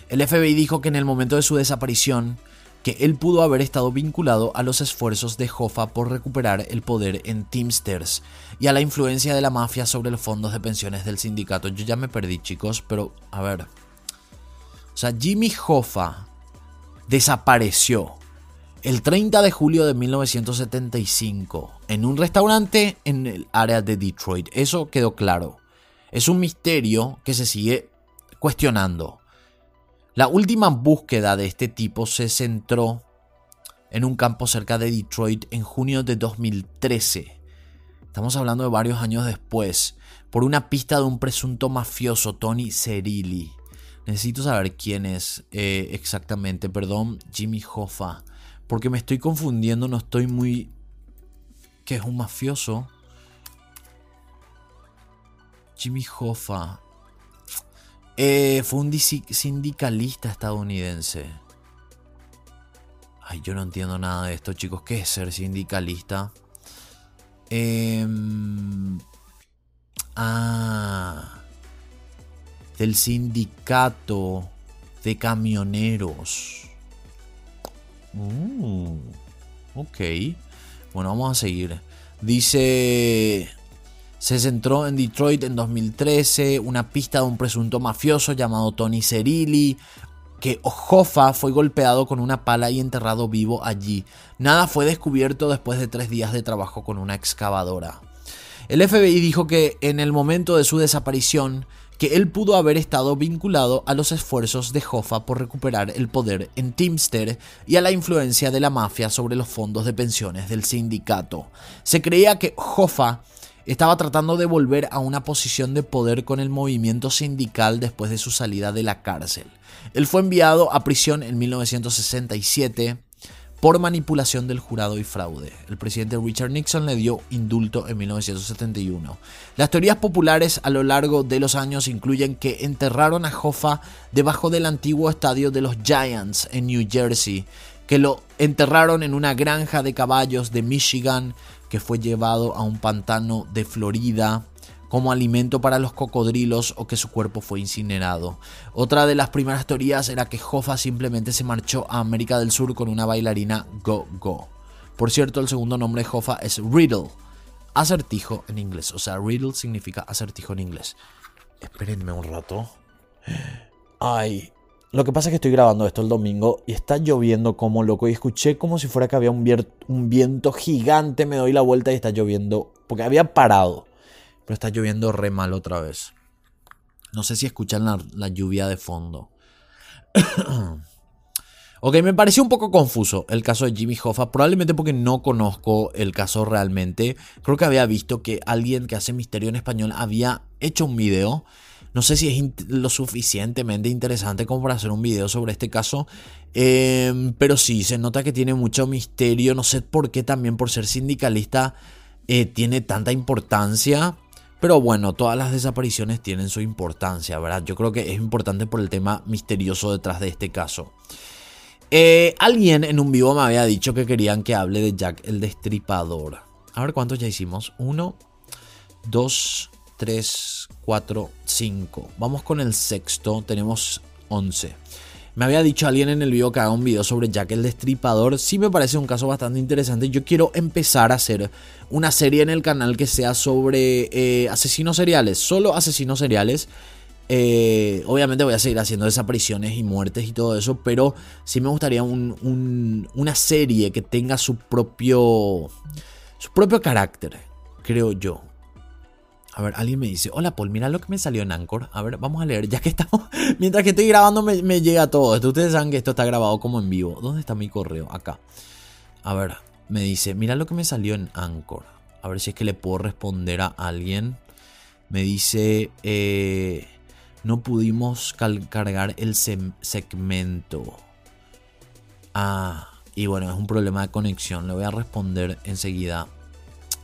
El FBI dijo que en el momento de su desaparición, que él pudo haber estado vinculado a los esfuerzos de Hoffa por recuperar el poder en Teamsters y a la influencia de la mafia sobre los fondos de pensiones del sindicato. Yo ya me perdí, chicos, pero a ver. O sea, Jimmy Hoffa desapareció el 30 de julio de 1975 en un restaurante en el área de Detroit. Eso quedó claro. Es un misterio que se sigue cuestionando. La última búsqueda de este tipo se centró en un campo cerca de Detroit en junio de 2013. Estamos hablando de varios años después, por una pista de un presunto mafioso, Tony Cerilli. Necesito saber quién es eh, exactamente, perdón, Jimmy Hoffa, porque me estoy confundiendo, no estoy muy... ¿Qué es un mafioso? Jimmy Hoffa. Eh, fue un sindicalista estadounidense. Ay, yo no entiendo nada de esto, chicos. ¿Qué es ser sindicalista? Em, ah. Del sindicato de camioneros. Uh, ok. Bueno, vamos a seguir. Dice se centró en Detroit en 2013, una pista de un presunto mafioso llamado Tony Cerilli, que Hoffa fue golpeado con una pala y enterrado vivo allí. Nada fue descubierto después de tres días de trabajo con una excavadora. El FBI dijo que en el momento de su desaparición, que él pudo haber estado vinculado a los esfuerzos de Hoffa por recuperar el poder en Teamster y a la influencia de la mafia sobre los fondos de pensiones del sindicato. Se creía que Hoffa estaba tratando de volver a una posición de poder con el movimiento sindical después de su salida de la cárcel. Él fue enviado a prisión en 1967 por manipulación del jurado y fraude. El presidente Richard Nixon le dio indulto en 1971. Las teorías populares a lo largo de los años incluyen que enterraron a Hoffa debajo del antiguo estadio de los Giants en New Jersey, que lo enterraron en una granja de caballos de Michigan, que fue llevado a un pantano de Florida como alimento para los cocodrilos o que su cuerpo fue incinerado. Otra de las primeras teorías era que Hoffa simplemente se marchó a América del Sur con una bailarina go-go. Por cierto, el segundo nombre de Hoffa es Riddle, acertijo en inglés. O sea, Riddle significa acertijo en inglés. Espérenme un rato. Ay, lo que pasa es que estoy grabando esto el domingo y está lloviendo como loco y escuché como si fuera que había un, un viento gigante, me doy la vuelta y está lloviendo, porque había parado, pero está lloviendo re mal otra vez. No sé si escuchan la, lluvia de fondo. ok, me pareció un poco confuso el caso de Jimmy Hoffa, probablemente porque no conozco el caso realmente. Creo que había visto que alguien que hace misterio en español había hecho un video no sé si es lo suficientemente interesante como para hacer un video sobre este caso. Em, pero sí, se nota que tiene mucho misterio. No sé por qué también por ser sindicalista eh, tiene tanta importancia. Pero bueno, todas las desapariciones tienen su importancia, ¿verdad? Yo creo que es importante por el tema misterioso detrás de este caso. Eh, alguien en un vivo me había dicho que querían que hable de Jack el Destripador. A ver cuántos ya hicimos. Uno, dos, 3, 4, 5. Vamos con el sexto, tenemos 11. Me había dicho alguien en el video que haga un video sobre Jack el Destripador. Sí me parece un caso bastante interesante. Yo quiero empezar a hacer una serie en el canal que sea sobre eh, asesinos seriales. Solo asesinos seriales. Eh, obviamente voy a seguir haciendo desapariciones y muertes y todo eso. Pero sí me gustaría una serie que tenga su propio, su propio carácter. Creo yo. A ver, alguien me dice, hola Paul, mira lo que me salió en Anchor. A ver, vamos a leer, ya que estamos, mientras que estoy grabando me, llega todo esto. Ustedes saben que esto está grabado como en vivo. ¿Dónde está mi correo? Acá. A ver, me dice, mira lo que me salió en Anchor. A ver si es que le puedo responder a alguien. Me dice, eh, no pudimos cargar el segmento. Ah, y bueno, es un problema de conexión. Le voy a responder enseguida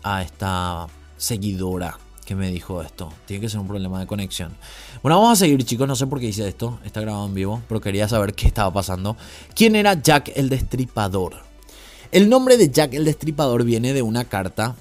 a esta seguidora que me dijo esto. Tiene que ser un problema de conexión. Bueno, vamos a seguir, chicos. No sé por qué hice esto. Está grabado en vivo, pero quería saber qué estaba pasando. ¿Quién era Jack el Destripador? El nombre de Jack el Destripador viene de una carta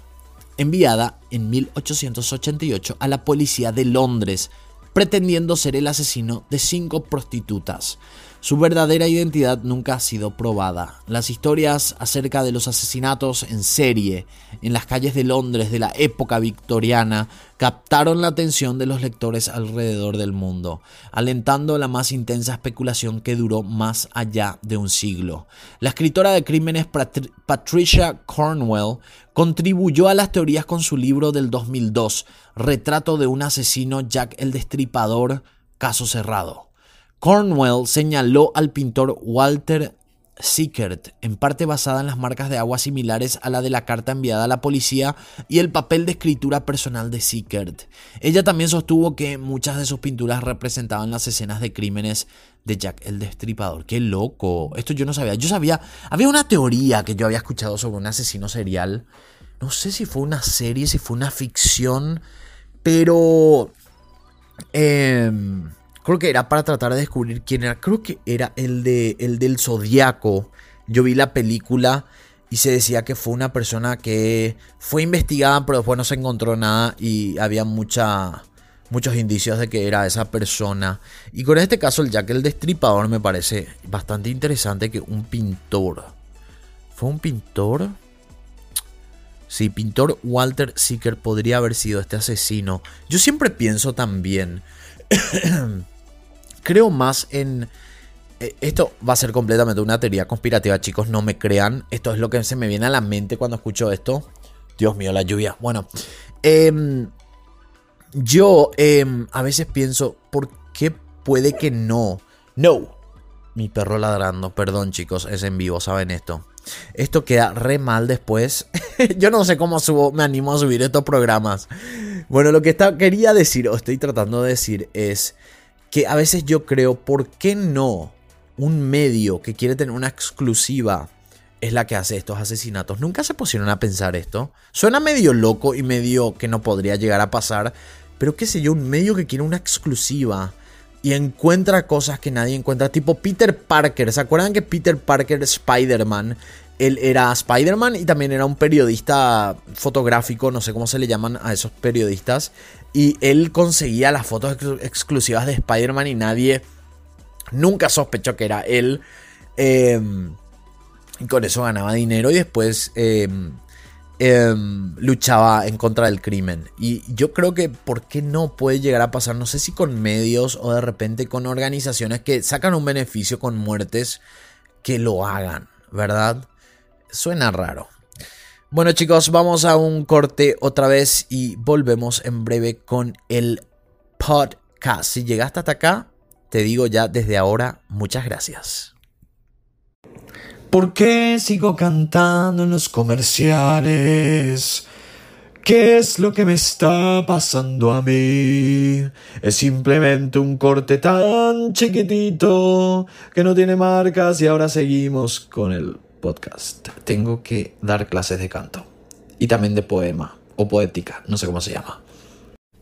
enviada en 1888 a la policía de Londres, pretendiendo ser el asesino de cinco prostitutas. Su verdadera identidad nunca ha sido probada. Las historias acerca de los asesinatos en serie en las calles de Londres de la época victoriana captaron la atención de los lectores alrededor del mundo, alentando la más intensa especulación que duró más allá de un siglo. La escritora de crímenes Patricia Cornwell contribuyó a las teorías con su libro del 2002, Retrato de un asesino Jack el Destripador, caso cerrado. Cornwell señaló al pintor Walter Sickert, en parte basada en las marcas de agua similares a la de la carta enviada a la policía y el papel de escritura personal de Sickert. Ella también sostuvo que muchas de sus pinturas representaban las escenas de crímenes de Jack el Destripador. ¡Qué loco! Esto yo no sabía. Yo sabía, había una teoría que yo había escuchado sobre un asesino serial. No sé si fue una serie, si fue una ficción, pero... Eh, Creo que era para tratar de descubrir quién era. Creo que era el, de, el del Zodíaco. Yo vi la película y se decía que fue una persona que fue investigada, pero después no se encontró nada y había mucha, muchos indicios de que era esa persona. Y con este caso, el Jack el Destripador me parece bastante interesante que un pintor. ¿Fue un pintor? Sí, pintor Walter Seeker podría haber sido este asesino. Yo siempre pienso también creo más en... Eh, esto va a ser completamente una teoría conspirativa, chicos, no me crean. Esto es lo que se me viene a la mente cuando escucho esto. Dios mío, la lluvia. Bueno, em, yo em, a veces pienso, ¿por qué puede que no? No. Mi perro ladrando, perdón chicos, es en vivo, ¿saben esto? Esto queda re mal después. yo no sé cómo subo, me animo a subir estos programas. Bueno, lo que quería decir, o estoy tratando de decir, es que a veces yo creo, ¿por qué no un medio que quiere tener una exclusiva es la que hace estos asesinatos? Nunca se pusieron a pensar esto. Suena medio loco y medio que no podría llegar a pasar, pero qué sé yo, un medio que quiere una exclusiva y encuentra cosas que nadie encuentra, tipo Peter Parker. ¿Se acuerdan que Peter Parker Spider-Man él era Spider-Man y también era un periodista fotográfico, no sé cómo se le llaman a esos periodistas. Y él conseguía las fotos exclusivas de Spider-Man y nadie nunca sospechó que era él. Em, y con eso ganaba dinero y después em, em, luchaba en contra del crimen. Y yo creo que, ¿por qué no puede llegar a pasar? No sé si con medios o de repente con organizaciones que sacan un beneficio con muertes que lo hagan, ¿verdad? Suena raro. Bueno chicos, vamos a un corte otra vez y volvemos en breve con el podcast. Si llegaste hasta acá, te digo ya desde ahora muchas gracias. ¿Por qué sigo cantando en los comerciales? ¿Qué es lo que me está pasando a mí? Es simplemente un corte tan chiquitito que no tiene marcas y ahora seguimos con el podcast. Tengo que dar clases de canto y también de poema o poética, no sé cómo se llama.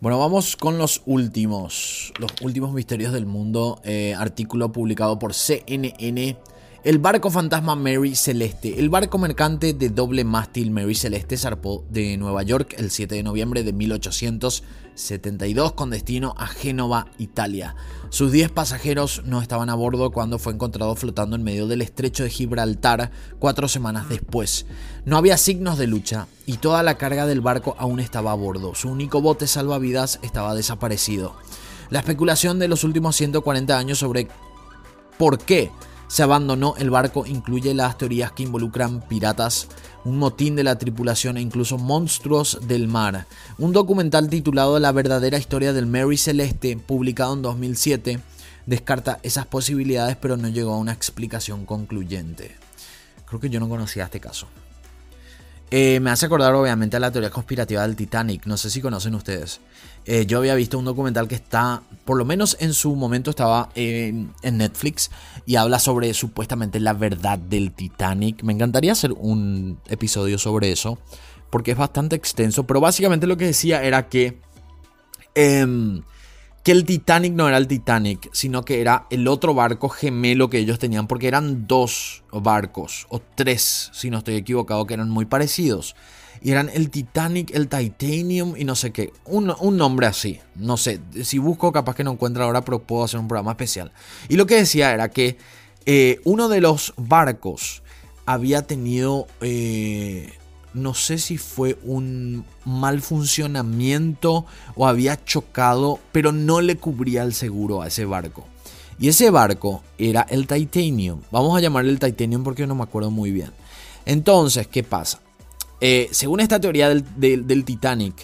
Bueno, vamos con los últimos, los últimos misterios del mundo. Eh, artículo publicado por CNN el barco fantasma Mary Celeste. El barco mercante de doble mástil Mary Celeste zarpó de Nueva York el 7 de noviembre de 1872 con destino a Génova, Italia. Sus 10 pasajeros no estaban a bordo cuando fue encontrado flotando en medio del estrecho de Gibraltar cuatro semanas después. No había signos de lucha y toda la carga del barco aún estaba a bordo. Su único bote salvavidas estaba desaparecido. La especulación de los últimos 140 años sobre por qué se abandonó el barco incluye las teorías que involucran piratas, un motín de la tripulación e incluso monstruos del mar. Un documental titulado La verdadera historia del Mary Celeste, publicado en 2007, descarta esas posibilidades pero no llegó a una explicación concluyente. Creo que yo no conocía este caso. Eh, me hace acordar obviamente a la teoría conspirativa del Titanic, no sé si conocen ustedes. Eh, yo había visto un documental que está, por lo menos en su momento estaba en, Netflix y habla sobre supuestamente la verdad del Titanic. Me encantaría hacer un episodio sobre eso porque es bastante extenso, pero básicamente lo que decía era que, em, que el Titanic no era el Titanic, sino que era el otro barco gemelo que ellos tenían, porque eran dos barcos, o tres, si no estoy equivocado, que eran muy parecidos. Y eran el Titanic, el Titanium y no sé qué. Un, nombre así. No sé. Si busco, capaz que no encuentro ahora, pero puedo hacer un programa especial. Y lo que decía era que eh, uno de los barcos había tenido. Eh, no sé si fue un mal funcionamiento o había chocado, pero no le cubría el seguro a ese barco. Y ese barco era el Titanium. Vamos a llamarle el Titanium porque no me acuerdo muy bien. Entonces, ¿qué pasa? Eh, según esta teoría del, Titanic,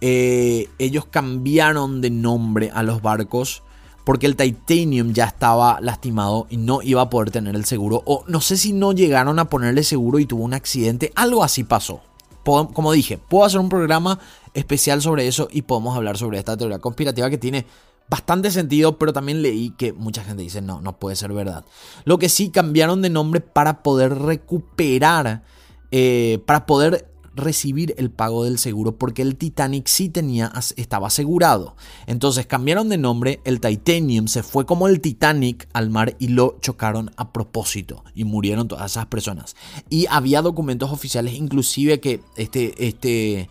eh, ellos cambiaron de nombre a los barcos porque el Titanium ya estaba lastimado y no iba a poder tener el seguro. O no sé si no llegaron a ponerle seguro y tuvo un accidente. Algo así pasó. Como dije, puedo hacer un programa especial sobre eso y podemos hablar sobre esta teoría conspirativa que tiene bastante sentido, pero también leí que mucha gente dice no, no puede ser verdad. Lo que sí cambiaron de nombre para poder recuperar eh, para poder recibir el pago del seguro porque el Titanic sí tenía, estaba asegurado. Entonces cambiaron de nombre, el Titanium se fue como el Titanic al mar y lo chocaron a propósito y murieron todas esas personas. Y había documentos oficiales, inclusive que este, este,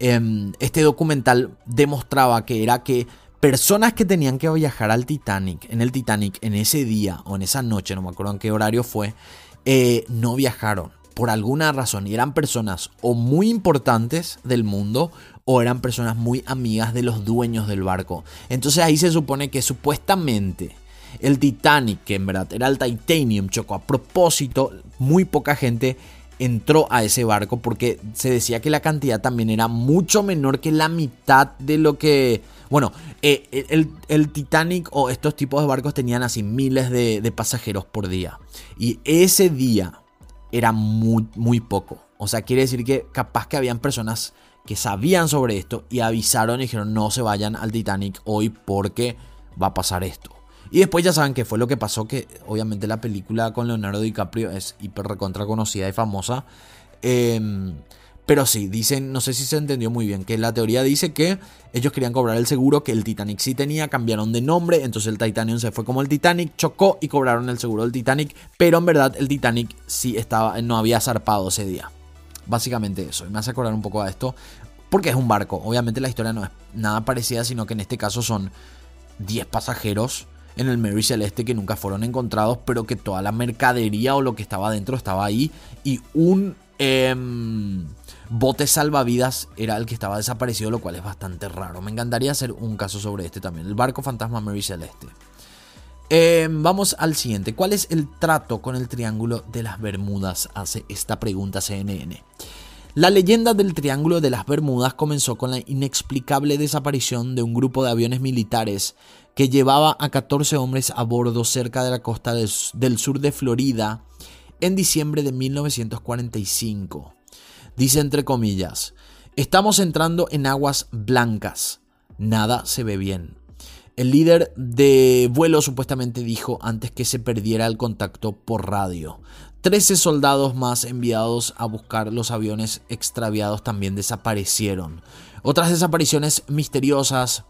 em, este documental demostraba que era que personas que tenían que viajar al Titanic, en el Titanic, en ese día o en esa noche, no me acuerdo en qué horario fue, eh, no viajaron por alguna razón y eran personas o muy importantes del mundo o eran personas muy amigas de los dueños del barco. Entonces ahí se supone que supuestamente el Titanic, que en verdad era el Titanium, chocó a propósito, muy poca gente entró a ese barco porque se decía que la cantidad también era mucho menor que la mitad de lo que... Bueno, eh, el, Titanic o estos tipos de barcos tenían así miles de, de pasajeros por día. Y ese día, era muy, muy poco. O sea, quiere decir que capaz que habían personas que sabían sobre esto y avisaron y dijeron no se vayan al Titanic hoy porque va a pasar esto. Y después ya saben que fue lo que pasó, que obviamente la película con Leonardo DiCaprio es hiper recontra conocida y famosa. Em, Pero sí, dicen, no sé si se entendió muy bien, que la teoría dice que ellos querían cobrar el seguro que el Titanic sí tenía, cambiaron de nombre, entonces el Titanium se fue como el Titanic, chocó y cobraron el seguro del Titanic, pero en verdad el Titanic sí estaba, no había zarpado ese día. Básicamente eso, y me hace acordar un poco a esto, porque es un barco, obviamente la historia no es nada parecida, sino que en este caso son 10 pasajeros en el Mary Celeste que nunca fueron encontrados, pero que toda la mercadería o lo que estaba dentro estaba ahí y un... Em, bote salvavidas era el que estaba desaparecido, lo cual es bastante raro. Me encantaría hacer un caso sobre este también, el barco fantasma Mary Celeste. Em, vamos al siguiente. ¿Cuál es el trato con el Triángulo de las Bermudas? Hace esta pregunta CNN. La leyenda del Triángulo de las Bermudas comenzó con la inexplicable desaparición de un grupo de aviones militares que llevaba a 14 hombres a bordo cerca de la costa del sur de Florida en diciembre de 1945. Dice entre comillas, estamos entrando en aguas blancas, nada se ve bien. El líder de vuelo supuestamente dijo antes que se perdiera el contacto por radio. Trece soldados más enviados a buscar los aviones extraviados también desaparecieron. Otras desapariciones misteriosas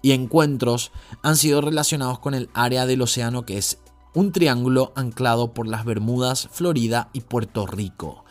y encuentros han sido relacionados con el área del océano que es un triángulo anclado por las Bermudas, Florida y Puerto Rico.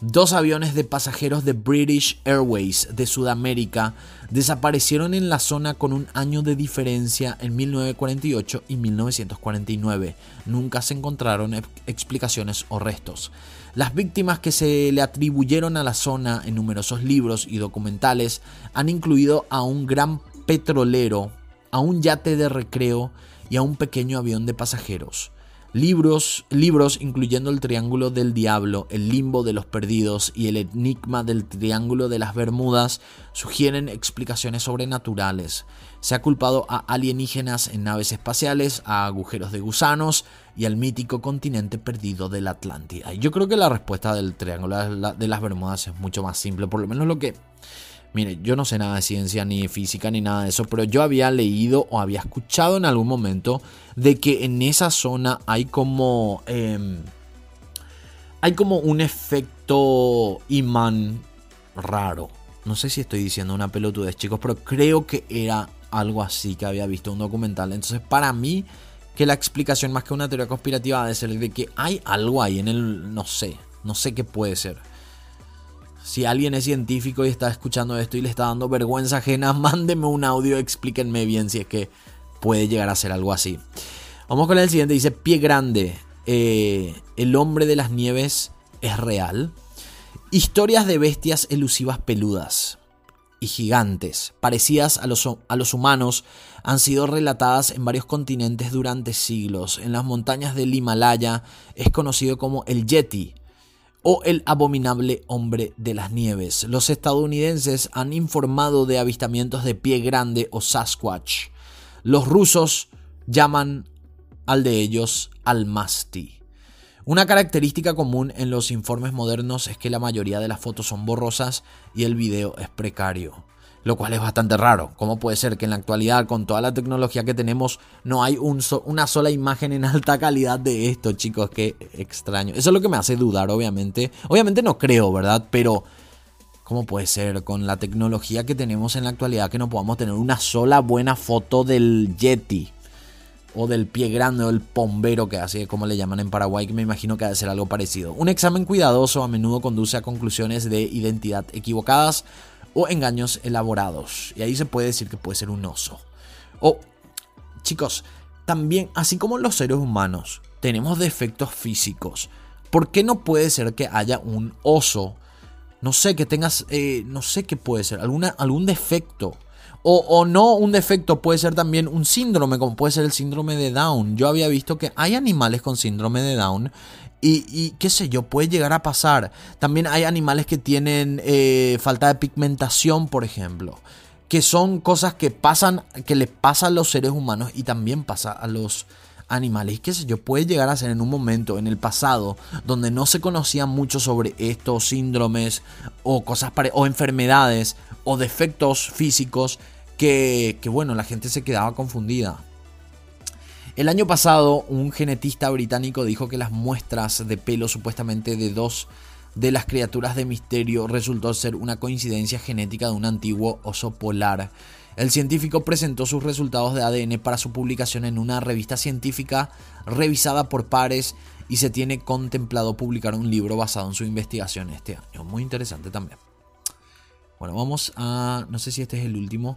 Dos aviones de pasajeros de British Airways de Sudamérica desaparecieron en la zona con un año de diferencia en 1948 y 1949. Nunca se encontraron explicaciones o restos. Las víctimas que se le atribuyeron a la zona en numerosos libros y documentales han incluido a un gran petrolero, a un yate de recreo y a un pequeño avión de pasajeros. Libros, libros incluyendo el Triángulo del Diablo, el Limbo de los Perdidos y el Enigma del Triángulo de las Bermudas sugieren explicaciones sobrenaturales. Se ha culpado a alienígenas en naves espaciales, a agujeros de gusanos y al mítico continente perdido de la Atlántida. Yo creo que la respuesta del Triángulo de las Bermudas es mucho más simple, por lo menos lo que Mire, yo no sé nada de ciencia ni física ni nada de eso, pero yo había leído o había escuchado en algún momento de que en esa zona hay como... Em, hay como un efecto imán raro. No sé si estoy diciendo una pelotudez, chicos, pero creo que era algo así que había visto un documental. Entonces, para mí, que la explicación más que una teoría conspirativa debe ser de que hay algo ahí en el... No sé, no sé qué puede ser. Si alguien es científico y está escuchando esto y le está dando vergüenza ajena, mándeme un audio, explíquenme bien si es que puede llegar a ser algo así. Vamos con el siguiente, dice Pie Grande, eh, el hombre de las nieves es real. Historias de bestias elusivas peludas y gigantes, parecidas a los, a los, humanos, han sido relatadas en varios continentes durante siglos. En las montañas del Himalaya es conocido como el Yeti, o el abominable hombre de las nieves. Los estadounidenses han informado de avistamientos de pie grande o Sasquatch. Los rusos llaman al de ellos Almasti. Una característica común en los informes modernos es que la mayoría de las fotos son borrosas y el video es precario lo cual es bastante raro. ¿Cómo puede ser que en la actualidad, con toda la tecnología que tenemos, no hay una sola imagen en alta calidad de esto, chicos? Qué extraño. Eso es lo que me hace dudar, obviamente. Obviamente no creo, ¿verdad? Pero... ¿Cómo puede ser con la tecnología que tenemos en la actualidad que no podamos tener una sola buena foto del Yeti? O del pie grande o el pombero, que así es como le llaman en Paraguay, que me imagino que ha de ser algo parecido. Un examen cuidadoso a menudo conduce a conclusiones de identidad equivocadas o engaños elaborados. Y ahí se puede decir que puede ser un oso. O, chicos, también, así como los seres humanos tenemos defectos físicos, ¿por qué no puede ser que haya un oso? No sé, que tengas, eh, no sé qué puede ser, alguna, algún defecto. O, o, no un defecto, puede ser también un síndrome, como puede ser el síndrome de Down. Yo había visto que hay animales con síndrome de Down y, qué sé yo, puede llegar a pasar. También hay animales que tienen eh, falta de pigmentación, por ejemplo. Que son cosas que pasan, que les pasa a los seres humanos y también pasa a los animales. Y qué sé yo, puede llegar a ser en un momento, en el pasado, donde no se conocía mucho sobre estos síndromes o cosas o enfermedades o defectos físicos que, que bueno, la gente se quedaba confundida. El año pasado, un genetista británico dijo que las muestras de pelo supuestamente de dos de las criaturas de misterio resultó ser una coincidencia genética de un antiguo oso polar. El científico presentó sus resultados de ADN para su publicación en una revista científica revisada por pares y se tiene contemplado publicar un libro basado en su investigación este año. Muy interesante también. Bueno, vamos a... no sé si este es el último.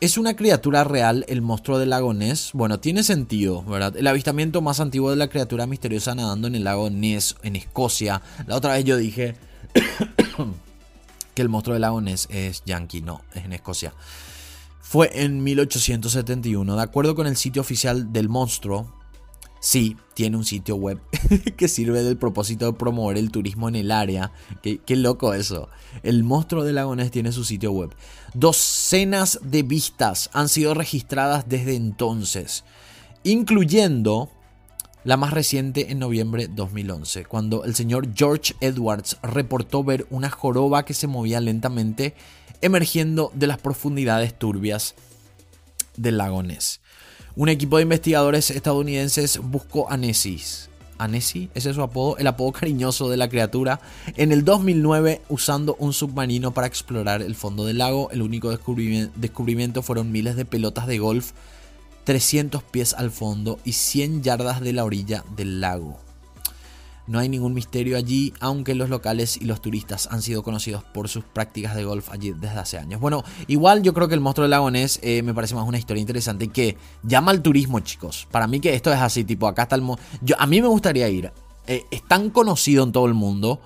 ¿Es una criatura real el monstruo del lago Ness? Bueno, tiene sentido, ¿verdad? El avistamiento más antiguo de la criatura misteriosa nadando en el lago Ness, en Escocia. La otra vez yo dije que el monstruo del lago Ness es yankee, no, es en Escocia. Fue en 1871. De acuerdo con el sitio oficial del monstruo, Sí, tiene un sitio web que sirve del propósito de promover el turismo en el área. Qué, loco eso. El monstruo de Lagones tiene su sitio web. Docenas de vistas han sido registradas desde entonces, incluyendo la más reciente en noviembre de 2011, cuando el señor George Edwards reportó ver una joroba que se movía lentamente emergiendo de las profundidades turbias del lago un equipo de investigadores estadounidenses buscó a Nessie. ¿A Nessie? Ese es su apodo, el apodo cariñoso de la criatura. En el 2009, usando un submarino para explorar el fondo del lago, el único descubrimiento fueron miles de pelotas de golf 300 pies al fondo y 100 yardas de la orilla del lago. No hay ningún misterio allí, aunque los locales y los turistas han sido conocidos por sus prácticas de golf allí desde hace años. Bueno, igual yo creo que el monstruo del lago eh, me parece más una historia interesante que llama al turismo, chicos. Para mí que esto es así, tipo, acá está el... Yo, a mí me gustaría ir. Eh, es tan conocido en todo el mundo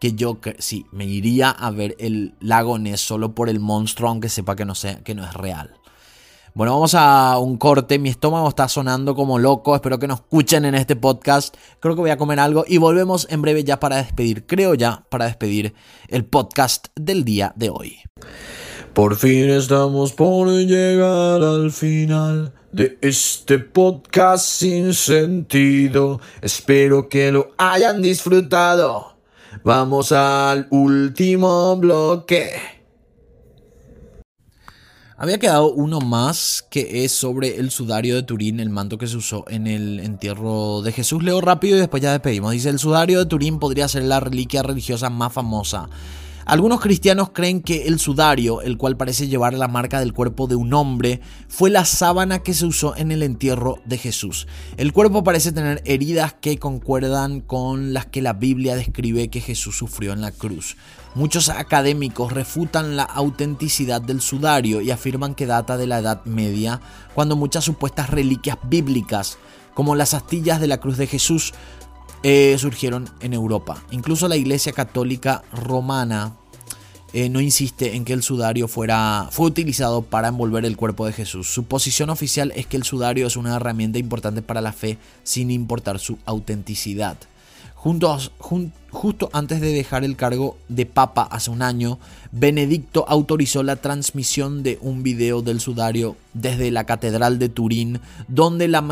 que yo sí, me iría a ver el lago solo por el monstruo, aunque sepa que no, sea, que no es real. Bueno, vamos a un corte. Mi estómago está sonando como loco. Espero que nos escuchen en este podcast. Creo que voy a comer algo y volvemos en breve ya para despedir. Creo ya para despedir el podcast del día de hoy. Por fin estamos por llegar al final de este podcast sin sentido. Espero que lo hayan disfrutado. Vamos al último bloque. Había quedado uno más que es sobre el sudario de Turín, el manto que se usó en el entierro de Jesús. Leo rápido y después ya despedimos. Dice, el sudario de Turín podría ser la reliquia religiosa más famosa. Algunos cristianos creen que el sudario, el cual parece llevar la marca del cuerpo de un hombre, fue la sábana que se usó en el entierro de Jesús. El cuerpo parece tener heridas que concuerdan con las que la Biblia describe que Jesús sufrió en la cruz. Muchos académicos refutan la autenticidad del sudario y afirman que data de la Edad Media, cuando muchas supuestas reliquias bíblicas, como las astillas de la cruz de Jesús, eh, surgieron en Europa. Incluso la Iglesia Católica Romana eh, no insiste en que el sudario fuera, fue utilizado para envolver el cuerpo de Jesús. Su posición oficial es que el sudario es una herramienta importante para la fe sin importar su autenticidad justo antes de dejar el cargo de papa hace un año, Benedicto autorizó la transmisión de un video del sudario desde la Catedral de Turín, donde la,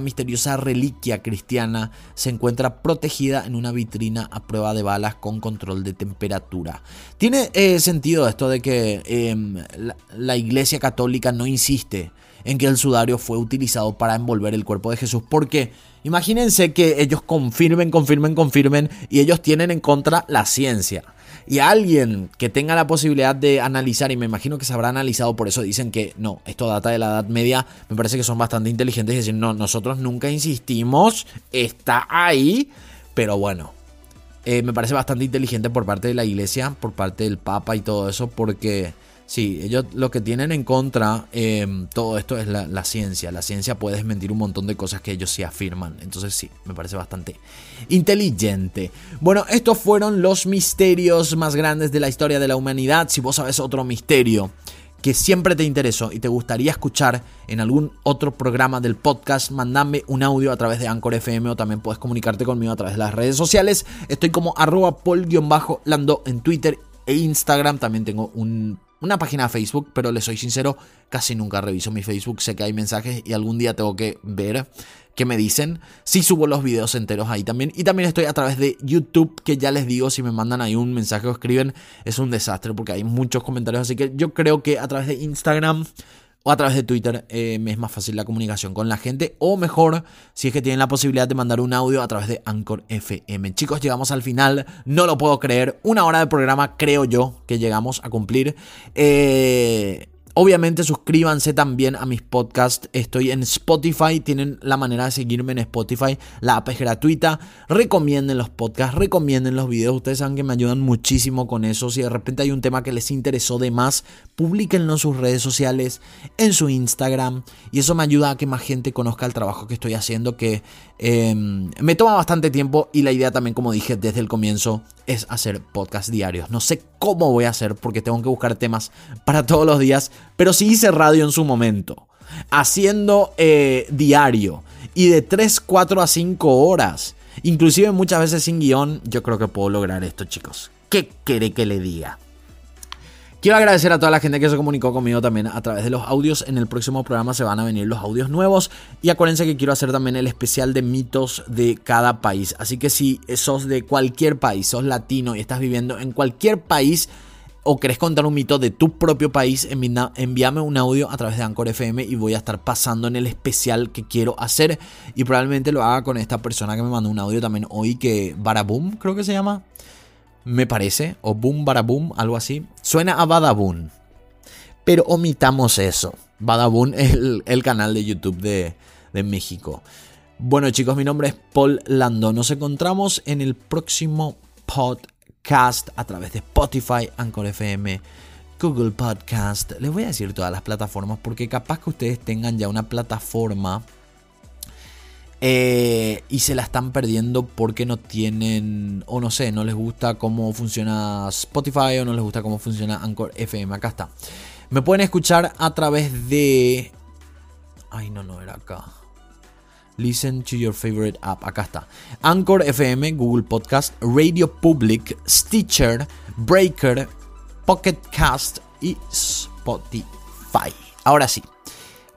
misteriosa reliquia cristiana se encuentra protegida en una vitrina a prueba de balas con control de temperatura. Tiene eh, sentido esto de que em, la Iglesia Católica no insiste en que el sudario fue utilizado para envolver el cuerpo de Jesús, porque Imagínense que ellos confirmen, confirmen, confirmen y ellos tienen en contra la ciencia. Y alguien que tenga la posibilidad de analizar, y me imagino que se habrá analizado, por eso dicen que no, esto data de la Edad Media, me parece que son bastante inteligentes y dicen, no, nosotros nunca insistimos, está ahí, pero bueno, eh, me parece bastante inteligente por parte de la iglesia, por parte del Papa y todo eso, porque Sí, ellos lo que tienen en contra em, todo esto es la, ciencia. La ciencia puede desmentir un montón de cosas que ellos sí afirman. Entonces sí, me parece bastante inteligente. Bueno, estos fueron los misterios más grandes de la historia de la humanidad. Si vos sabes otro misterio que siempre te interesó y te gustaría escuchar en algún otro programa del podcast, mandame un audio a través de Anchor FM o también puedes comunicarte conmigo a través de las redes sociales. Estoy como arroba pol-lando en Twitter e Instagram. También tengo un una página de Facebook, pero le soy sincero, casi nunca reviso mi Facebook. Sé que hay mensajes y algún día tengo que ver qué me dicen. Sí subo los videos enteros ahí también. Y también estoy a través de YouTube, que ya les digo, si me mandan ahí un mensaje o escriben, es un desastre porque hay muchos comentarios. Así que yo creo que a través de Instagram o a través de Twitter eh, me es más fácil la comunicación con la gente. O mejor, si es que tienen la posibilidad de mandar un audio a través de Anchor FM. Chicos, llegamos al final. No lo puedo creer. Una hora de programa creo yo que llegamos a cumplir. Eh, Obviamente suscríbanse también a mis podcasts. Estoy en Spotify. Tienen la manera de seguirme en Spotify. La app es gratuita. Recomienden los podcasts. Recomienden los videos. Ustedes saben que me ayudan muchísimo con eso. Si de repente hay un tema que les interesó de más, publíquenlo en sus redes sociales, en su Instagram. Y eso me ayuda a que más gente conozca el trabajo que estoy haciendo. Que em, me toma bastante tiempo. Y la idea también, como dije desde el comienzo, es hacer podcasts diarios. No sé cómo voy a hacer porque tengo que buscar temas para todos los días pero sí hice radio en su momento, haciendo eh, diario y de 3, 4 a 5 horas, inclusive muchas veces sin guion, yo creo que puedo lograr esto chicos. ¿Qué quiere que le diga? Quiero agradecer a toda la gente que se comunicó conmigo también a través de los audios. En el próximo programa se van a venir los audios nuevos. Y acuérdense que quiero hacer también el especial de mitos de cada país. Así que si sos de cualquier país, sos latino y estás viviendo en cualquier país o querés contar un mito de tu propio país, envíame un audio a través de Anchor FM y voy a estar pasando en el especial que quiero hacer. Y probablemente lo haga con esta persona que me mandó un audio también hoy, que Baraboom, creo que se llama. Me parece, o Boom Baraboom, algo así. Suena a Badaboom. Pero omitamos eso. Badaboom es el, el canal de YouTube de, de México. Bueno chicos, mi nombre es Paul Lando. Nos encontramos en el próximo podcast Cast a través de Spotify, Anchor FM, Google Podcast. Les voy a decir todas las plataformas porque capaz que ustedes tengan ya una plataforma eh, y se la están perdiendo porque no tienen, o no sé, no les gusta cómo funciona Spotify o no les gusta cómo funciona Anchor FM. Acá está. Me pueden escuchar a través de... Ay, no, no era acá. Listen to your favorite app. Acá está. Anchor FM, Google Podcast, Radio Public, Stitcher, Breaker, Pocket Cast y Spotify. Ahora sí,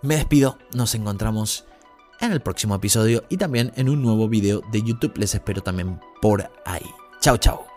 me despido. Nos encontramos en el próximo episodio y también en un nuevo video de YouTube. Les espero también por ahí. Chao, chao.